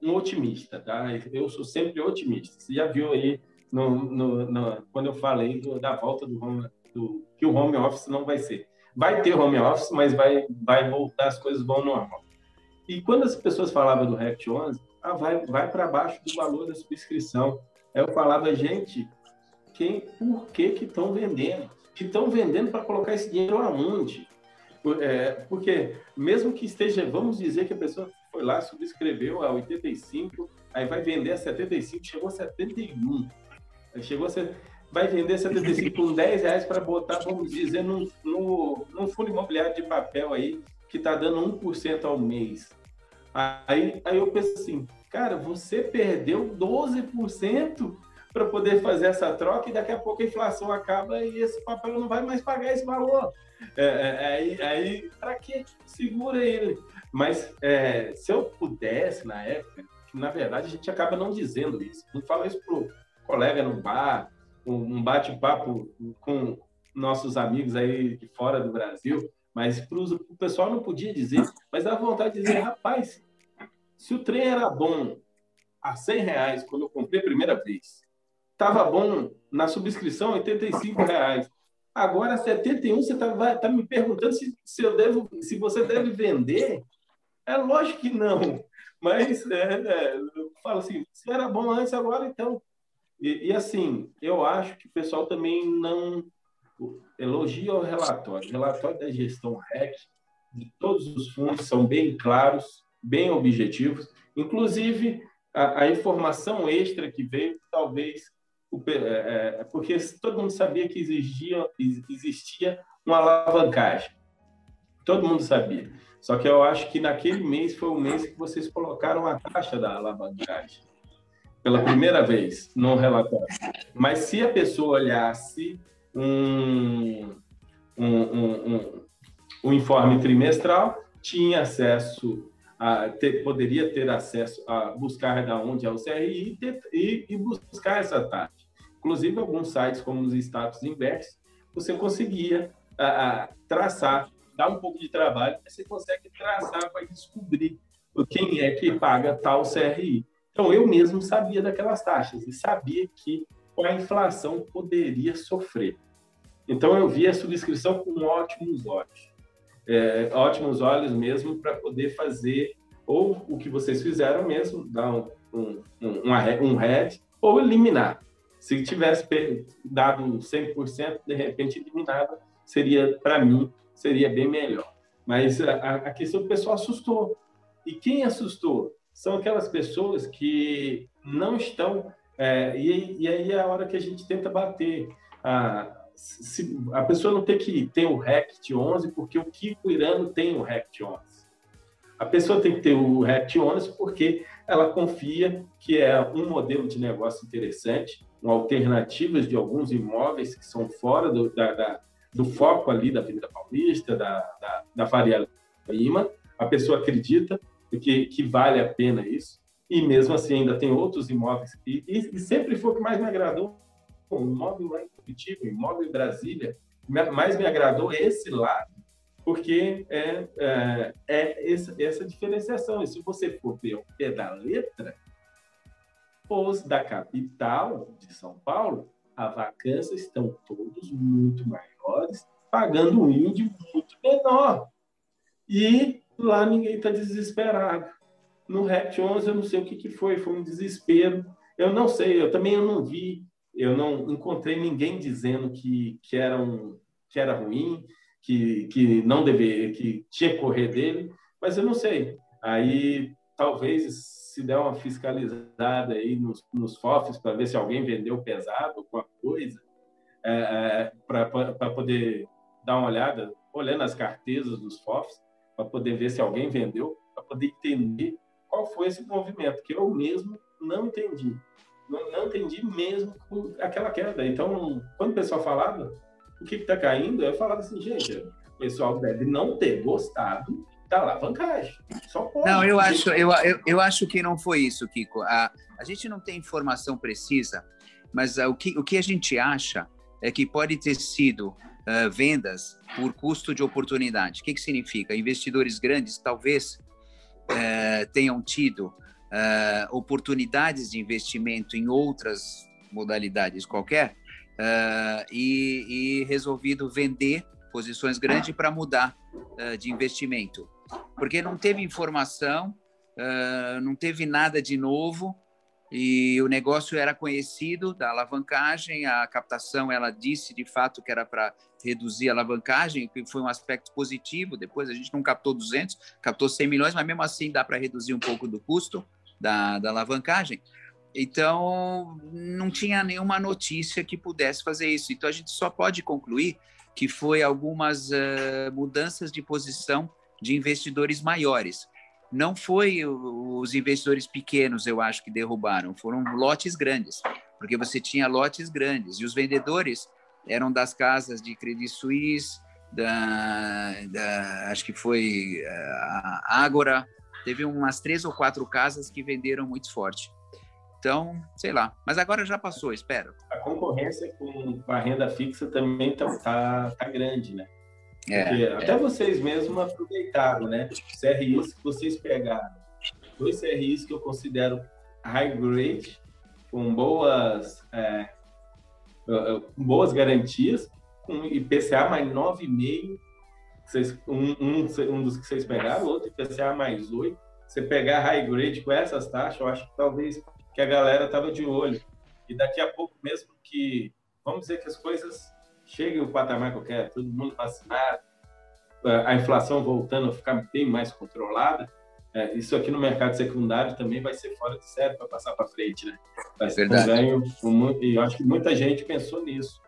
um, otimista, tá? Eu sou sempre otimista. Você já viu aí no, no, no quando eu falei do, da volta do, home, do que o home office não vai ser. Vai ter home office, mas vai vai voltar as coisas vão normal. E quando as pessoas falavam do Rect 11, ah, vai vai para baixo do valor da subscrição. Aí eu falava, gente, quem, por que que estão vendendo? Que estão vendendo para colocar esse dinheiro aonde? É, porque mesmo que esteja, vamos dizer que a pessoa foi lá, subscreveu a 85, aí vai vender a 75, chegou a 71. Chegou a ser, vai vender 75 com 10 reais para botar, vamos dizer, num, num, num fundo imobiliário de papel aí, que está dando 1% ao mês. Aí, aí eu penso assim, cara, você perdeu 12% para poder fazer essa troca e daqui a pouco a inflação acaba e esse papel não vai mais pagar esse valor. É, é, aí, aí para que segura ele? Mas é, se eu pudesse, na época, na verdade a gente acaba não dizendo isso. Não fala isso pro colega no bar, um bate-papo com nossos amigos aí de fora do Brasil, mas pro, o pessoal não podia dizer, mas dá vontade de dizer, rapaz, se o trem era bom a 100 reais quando eu comprei a primeira vez, estava bom na subscrição 85 reais. Agora, 71, você está tá me perguntando se, se, eu devo, se você deve vender? É lógico que não. Mas é, é, eu falo assim, se era bom antes, agora então. E, e, assim, eu acho que o pessoal também não, elogio ao relatório. O relatório da gestão REC, de todos os fundos, são bem claros, bem objetivos. Inclusive, a, a informação extra que veio, talvez, o, é, é, porque todo mundo sabia que existia, existia uma alavancagem. Todo mundo sabia. Só que eu acho que naquele mês foi o mês que vocês colocaram a taxa da alavancagem. Pela primeira vez no relatório. Mas se a pessoa olhasse um, um, um, um, informe trimestral, tinha acesso a ter, poderia ter acesso a buscar da onde é o CRI e, ter, e, e, buscar essa taxa. Inclusive, alguns sites, como os status inversos, você conseguia a, a, traçar, dá um pouco de trabalho, mas você consegue traçar para descobrir quem é que paga tal CRI. Então, eu mesmo sabia daquelas taxas e sabia que com a inflação poderia sofrer. Então, eu vi a subscrição com ótimos olhos é, ótimos olhos mesmo para poder fazer ou o que vocês fizeram mesmo, dar um, um, um, um ou eliminar. Se tivesse dado 100%, de repente eliminado, seria, para mim, seria bem melhor. Mas a, a questão do pessoal assustou. E quem assustou? São aquelas pessoas que não estão. É, e, e, aí é a hora que a gente tenta bater. A, se, a pessoa não tem que ter o RECT 11 porque o Kiko Irano tem o RECT 11. A pessoa tem que ter o RECT 11 porque ela confia que é um modelo de negócio interessante, com alternativas de alguns imóveis que são fora do, da, da, do foco ali da Avenida Paulista, da, da, da Faria Lima. A pessoa acredita que, que vale a pena isso. E mesmo assim ainda tem outros imóveis. E, e, e sempre foi o que mais me agradou. O imóvel lá em Curitiba, imóvel em Brasília, mais me agradou esse lado, porque é, é, é essa, essa diferenciação. E se você for ver o pé da letra, os da capital de São Paulo, a vacância estão todos muito maiores, pagando um yield muito menor. E lá ninguém está desesperado. No RECT 11 eu não sei o que, que foi, foi um desespero. Eu não sei, eu também eu não vi eu não encontrei ninguém dizendo que, que, era, um, que era ruim, que, que não deveria, que tinha que correr dele, mas eu não sei. Aí talvez se der uma fiscalizada aí nos, nos FOFs para ver se alguém vendeu pesado, alguma coisa, é, é, para poder dar uma olhada, olhando as carteiras dos FOFs, para poder ver se alguém vendeu, para poder entender qual foi esse movimento, que eu mesmo não entendi não, não entendi mesmo aquela queda. Então, quando o pessoal falava o que está caindo, eu falava assim, gente, o pessoal deve não ter gostado da alavancagem. Só pode. Não, eu acho, eu, eu, eu, acho que não foi isso, Kiko. A, a gente não tem informação precisa, mas o, que, o que a gente acha é que pode ter sido uh, vendas por custo de oportunidade. O que, que significa? Investidores grandes talvez uh, tenham tido uh, oportunidades de investimento em outras modalidades qualquer uh, e, e, resolvido vender posições grandes para mudar de investimento. Porque não teve informação, não teve nada de novo e o negócio era conhecido da alavancagem, a captação ela disse de fato que era para reduzir a alavancagem, que foi um aspecto positivo. Depois a gente não captou 200, captou 100 milhões, mas mesmo assim dá para reduzir um pouco do custo da, da alavancagem. Então, não tinha nenhuma notícia que pudesse fazer isso. Então, a gente só pode concluir que foi algumas uh, mudanças de posição de investidores maiores. Não foi os investidores pequenos, eu acho, que derrubaram, foram lotes grandes, porque você tinha lotes grandes e os vendedores eram das casas de Credit Suisse, da, da acho que foi uh, a Ágora, Teve umas três ou quatro casas que venderam muito forte. Então, sei lá. Mas agora já passou, espero. A concorrência com a renda fixa também tá, tá, tá grande, né? É, Porque é. até vocês mesmos aproveitaram, né? CRIs que vocês pegaram. Dois CRIs que eu considero high grade, com boas, é, boas garantias, com IPCA mais 9,5 vocês, um, um, um dos que vocês pegaram, outro IPCA mais 8. Você pegar high grade com essas taxas, eu acho que talvez que a galera tava de olho. E daqui a pouco mesmo que, vamos dizer que as coisas chegue o patamar que eu quero, todo mundo vacinado, a inflação voltando a ficar bem mais controlada, é, isso aqui no mercado secundário também vai ser fora de série para passar para frente, né? Vai ser Verdade. um ganho, um, e eu acho que muita gente pensou nisso,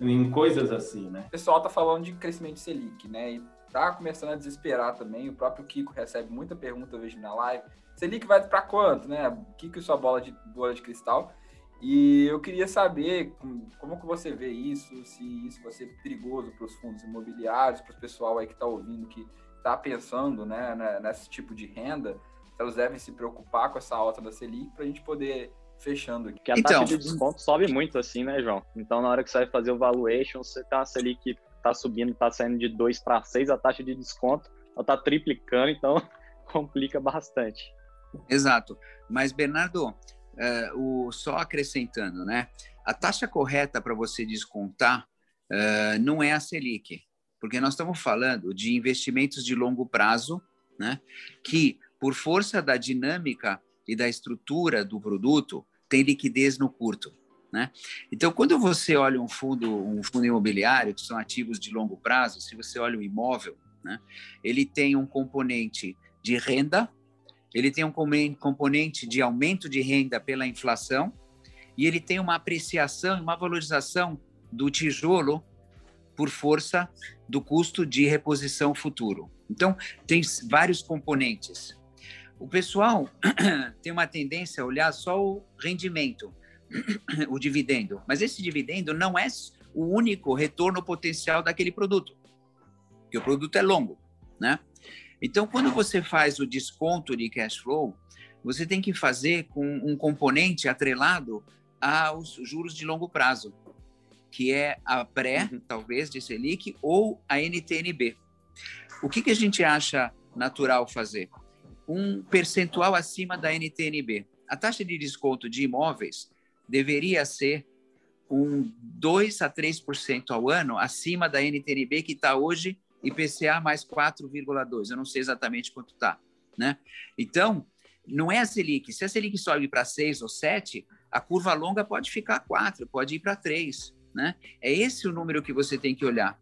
em coisas assim, né? O pessoal tá falando de crescimento de Selic, né? E tá começando a desesperar também. O próprio Kiko recebe muita pergunta hoje na live. Selic vai para quanto, né? Kiko e sua bola de bola de cristal. E eu queria saber como que você vê isso, se isso vai ser perigoso para os fundos imobiliários, para o pessoal aí que está ouvindo, que está pensando né, né, nesse tipo de renda, elas devem se preocupar com essa alta da Selic para a gente poder fechando aqui. Porque a então, taxa de desconto sobe muito assim, né, João? Então, na hora que você vai fazer o valuation, você tá a Selic tá subindo, tá saindo de 2 para 6, a taxa de desconto ela tá triplicando, então (laughs) complica bastante. Exato. Mas, Bernardo, uh, o, só acrescentando, né? A taxa correta para você descontar uh, não é a Selic, porque nós estamos falando de investimentos de longo prazo, né? Que, por força da dinâmica e da estrutura do produto, tem liquidez no curto. Né? Então, quando você olha um fundo, um fundo imobiliário, que são ativos de longo prazo, se você olha o imóvel, né, ele tem um componente de renda ele tem um componente de aumento de renda pela inflação e ele tem uma apreciação, uma valorização do tijolo por força do custo de reposição futuro. Então, tem vários componentes. O pessoal (clears throat) tem uma tendência a olhar só o rendimento, (clears throat) o dividendo, mas esse dividendo não é o único retorno potencial daquele produto, porque o produto é longo, né? Então, quando você faz o desconto de cash flow, você tem que fazer com um componente atrelado aos juros de longo prazo, que é a pré, uhum. talvez, de Selic, ou a NTNB. O que, que a gente acha natural fazer? Um percentual acima da NTNB. A taxa de desconto de imóveis deveria ser um 2 a 3% ao ano acima da NTNB, que está hoje IPCA mais 4,2. Eu não sei exatamente quanto está, né? Então, não é a Selic. Se a Selic sobe para 6 ou 7, a curva longa pode ficar 4, pode ir para 3, né? É esse o número que você tem que olhar,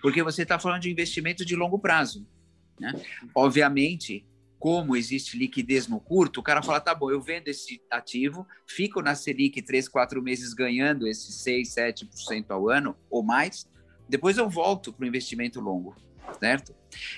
porque você está falando de investimento de longo prazo, né? Obviamente, como existe liquidez no curto, o cara fala, tá bom, eu vendo esse ativo, fico na Selic 3, 4 meses ganhando esses 6, 7% ao ano ou mais, depois eu volto para o investimento longo, certo?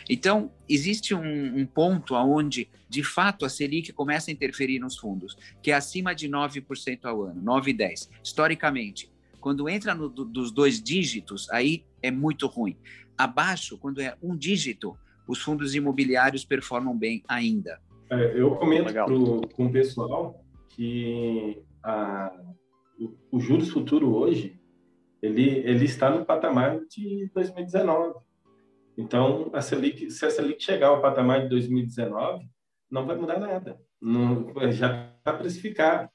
Então, existe um, um, ponto onde, de fato, a Selic começa a interferir nos fundos, que é acima de 9% ao ano, 9 e 10. Historicamente, quando entra no, do, dos dois dígitos, aí é muito ruim. Abaixo, quando é um dígito, os fundos imobiliários performam bem ainda. É, eu comento pro, com o pessoal que a, o, o juros futuro hoje ele, ele está no patamar de 2019. Então, a Selic, se a Selic chegar ao patamar de 2019, não vai mudar nada. Não, já está precificado.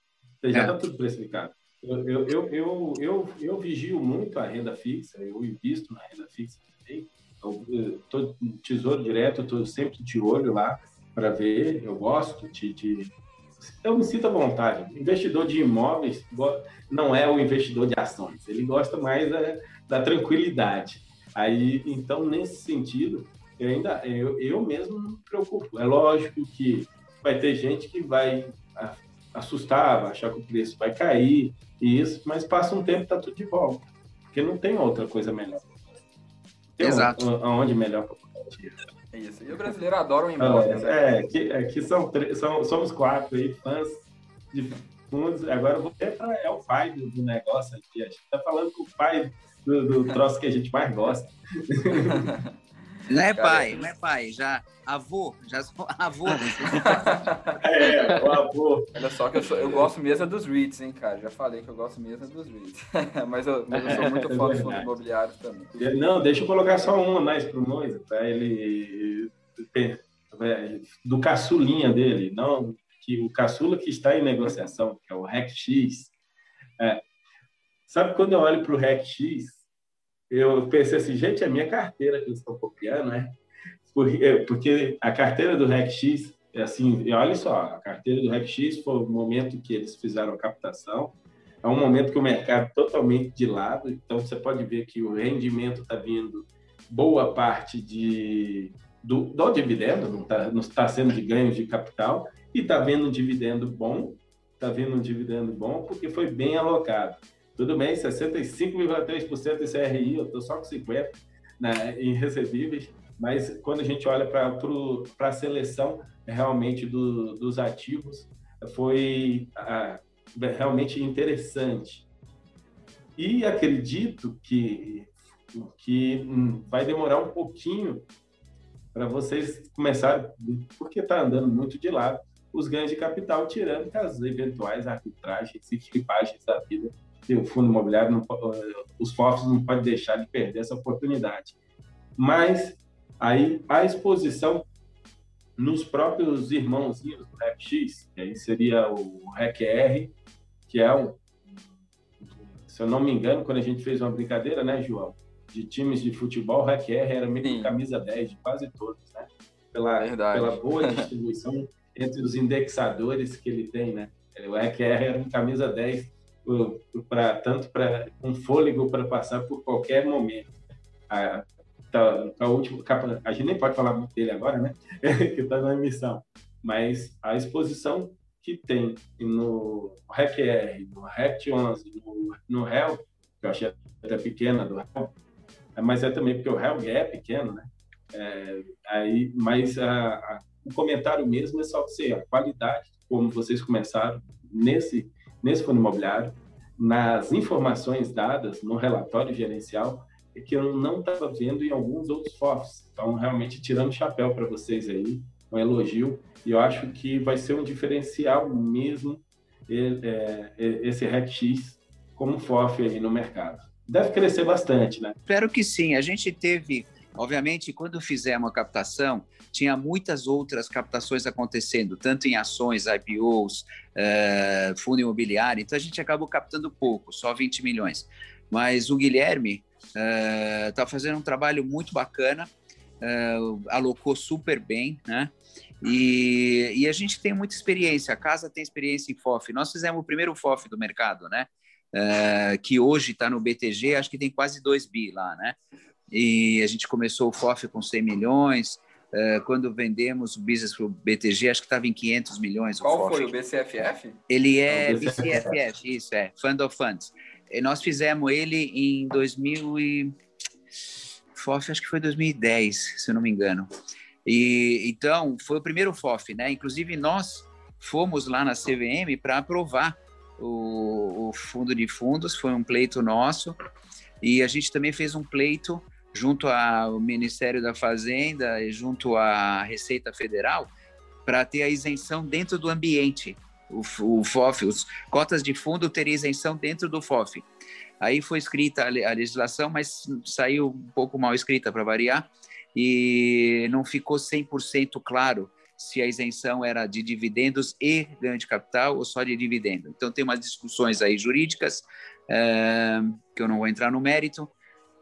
Já está é. tudo precificado. Eu, eu, eu, eu, eu, eu, vigio muito a renda fixa, eu invisto na renda fixa também. Estou tesouro direto, estou sempre de olho lá para ver. Eu gosto de, de eu me sinto à vontade. Investidor de imóveis não é o investidor de ações, ele gosta mais da, da tranquilidade. Aí, então, nesse sentido, eu ainda eu, eu mesmo me preocupo. É lógico que vai ter gente que vai assustar, vai achar que o preço vai cair, isso, mas passa um tempo tá tudo de volta, porque não tem outra coisa melhor. Tem Exato. Aonde melhor para isso. E o brasileiro adora o imóvel. É, aqui, aqui são, são, somos quatro aí, fãs de fundos. Agora eu vou para é o pai do, do, negócio aqui. A gente está falando com o pai do, do troço que a gente mais gosta. (laughs) Não é pai, não é pai, já avô, já sou (laughs) avô. é, o avô. Olha só que eu, sou, eu gosto mesmo dos REITs, hein, cara. Já falei que eu gosto mesmo dos REITs. (laughs) mas, eu, mas eu sou muito fã dos fundos imobiliários também. Não, deixa eu colocar só uma mais pro Moisa, para ele do caçulinha dele, não que o caçula que está em negociação, que é o RECX. É, sabe quando eu olho para o RECX, eu pensei assim, gente, é minha carteira que eles estão copiando, né? Porque, é, porque a carteira do RecX, é assim, olha só, a carteira do RecX foi o momento que eles fizeram a captação, é um momento que o mercado totalmente de lado, então você pode ver que o rendimento está vindo boa parte de, do, do dividendo, não está tá sendo de ganhos de capital, e está vendo um dividendo bom, está vendo um dividendo bom porque foi bem alocado. Tudo bem, 65,3% de CRI, eu estou só com 50% né, em recebíveis, mas quando a gente olha para a seleção realmente do, dos ativos, foi ah, realmente interessante. E acredito que, que hum, vai demorar um pouquinho para vocês começarem, porque está andando muito de lado, os ganhos de capital, tirando as eventuais arbitragens e flipagens da vida que o fundo imobiliário, não, os FOFs não podem deixar de perder essa oportunidade. Mas aí a exposição nos próprios irmãozinhos do REPX, que aí seria o RECR, que é um, se eu não me engano, quando a gente fez uma brincadeira, né, João, de times de futebol, o RECR era meio que camisa 10 de quase todos, né? Pela, pela boa (laughs) distribuição entre os indexadores que ele tem, né? O RECR era um camisa 10 para tanto para um fôlego para passar por qualquer momento. A, tá, a última capa, a gente nem pode falar muito dele agora, né? (laughs) que está na emissão, mas a exposição que tem no REC-R, no REC-11, no, no REL, que eu achei até pequena do REL, mas é também porque o REL é pequeno, né? É, aí, mas a, a, o comentário mesmo é só ser a qualidade, como vocês começaram nesse nesse fundo imobiliário, nas informações dadas no relatório gerencial, é que eu não estava vendo em alguns outros FOFs. Então, realmente, tirando o chapéu para vocês aí, um elogio, e eu acho que vai ser um diferencial mesmo é, é, esse RECX como FOF aí no mercado. Deve crescer bastante, né? Espero que sim. A gente teve Obviamente, quando fizemos a captação, tinha muitas outras captações acontecendo, tanto em ações, IPOs, eh, fundo imobiliário, então a gente acabou captando pouco, só 20 milhões. Mas o Guilherme está eh, fazendo um trabalho muito bacana, uh, alocou super bem, né? E, e, a gente tem muita experiência, a casa tem experiência em FOF. Nós fizemos o primeiro FOF do mercado, né? Que hoje está no BTG, acho que tem quase 2 bi lá, né? E a gente começou o FOF com 100 milhões. Uh, quando vendemos o business para o BTG, acho que estava em 500 milhões. Qual o foi o BCFF? Ele é o BCFF, isso é, Fund of Funds. E nós fizemos ele em 2000 e... FOF acho que foi 2010, se eu não me engano. E então foi o primeiro FOF, né? Inclusive nós fomos lá na CVM para aprovar o, o fundo de fundos, foi um pleito nosso. E a gente também fez um pleito junto ao Ministério da Fazenda e junto à Receita Federal para ter a isenção dentro do ambiente. O, o FOF, os cotas de fundo teria isenção dentro do FOF. Aí foi escrita a, legislação, mas saiu um pouco mal escrita para variar e não ficou 100% claro se a isenção era de dividendos e ganho de capital ou só de dividendo. Então tem umas discussões aí jurídicas é, que eu não vou entrar no mérito,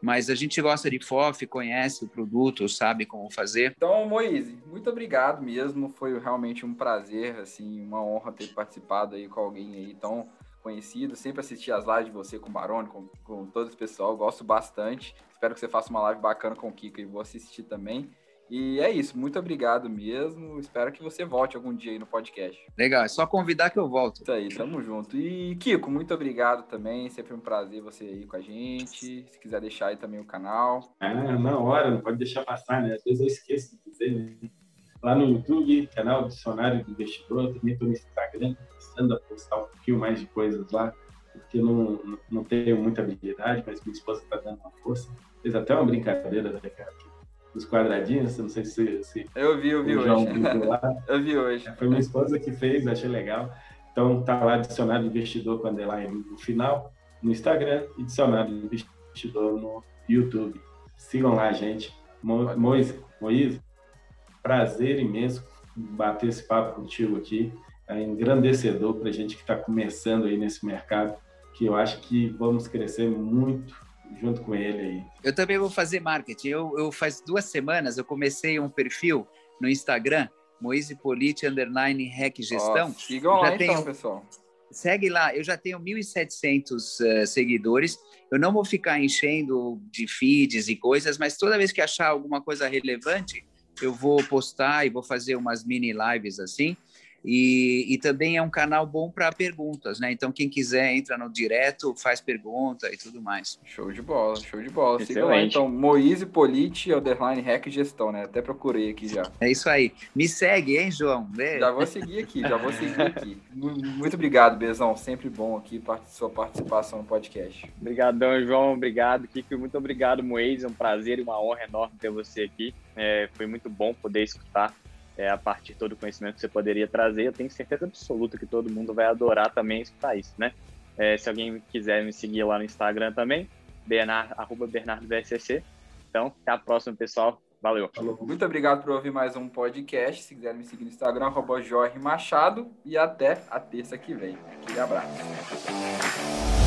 mas a gente gosta de FOF, conhece o produto, sabe como fazer. Então, Moise, muito obrigado mesmo, foi realmente um prazer, assim, uma honra ter participado aí com alguém aí tão conhecido, sempre assisti as lives de você com o Barone, com, com todo esse pessoal, gosto bastante, espero que você faça uma live bacana com o Kiko e vou assistir também. E é isso, muito obrigado mesmo. Espero que você volte algum dia aí no podcast. Legal, é só convidar que eu volto. Isso aí, tamo junto. E Kiko, muito obrigado também. Sempre um prazer você aí com a gente. Se quiser deixar aí também o canal. Ah, na hora, não pode deixar passar, né? Às vezes eu esqueço de dizer, né? Lá no YouTube, canal Dicionário do Investidor, também estou no Instagram, começando a postar um pouquinho mais de coisas lá, porque não, não tenho muita habilidade, mas minha esposa está dando uma força. Fez até uma brincadeira, né, cara? Dos quadradinhos, não sei se, se eu vi, eu vi hoje. (laughs) eu vi hoje. Foi minha esposa que fez, achei legal. Então tá lá dicionário investidor com underline no final, no Instagram e dicionário investidor no YouTube. Sigam lá, gente. Mo Moise, prazer imenso bater esse papo contigo aqui. É engrandecedor para a gente que está começando aí nesse mercado, que eu acho que vamos crescer muito junto com ele aí. Eu também vou fazer marketing. Eu, eu faz duas semanas eu comecei um perfil no Instagram, Moise Politi underline Rec Gestão. Oh, sigam lá então, pessoal. segue lá. Eu já tenho 1.700 uh, seguidores. Eu não vou ficar enchendo de feeds e coisas, mas toda vez que achar alguma coisa relevante, eu vou postar e vou fazer umas mini lives assim. E, e também é um canal bom para perguntas, né? Então, quem quiser entra no direto, faz pergunta e tudo mais. Show de bola, show de bola. Excelente. Lá, então, Moise Politi, underline hack gestão, né? Até procurei aqui já. É isso aí. Me segue, hein, João? Já vou seguir aqui, já vou seguir aqui. Muito obrigado, Bezão. Sempre bom aqui sua participação no podcast. Obrigadão, João. Obrigado, Kiko. Muito obrigado, Moise. É um prazer e uma honra enorme ter você aqui. É, foi muito bom poder escutar é, a partir de todo o conhecimento que você poderia trazer. Eu tenho certeza absoluta que todo mundo vai adorar também escutar isso, né? É, se alguém quiser me seguir lá no Instagram também, Bernard, arroba BernardoVSCC. Então, até a próxima, pessoal. Valeu. Muito obrigado por ouvir mais um podcast. Se quiser me seguir no Instagram, arroba Jorge Machado. E até a terça que vem. Aquele abraço.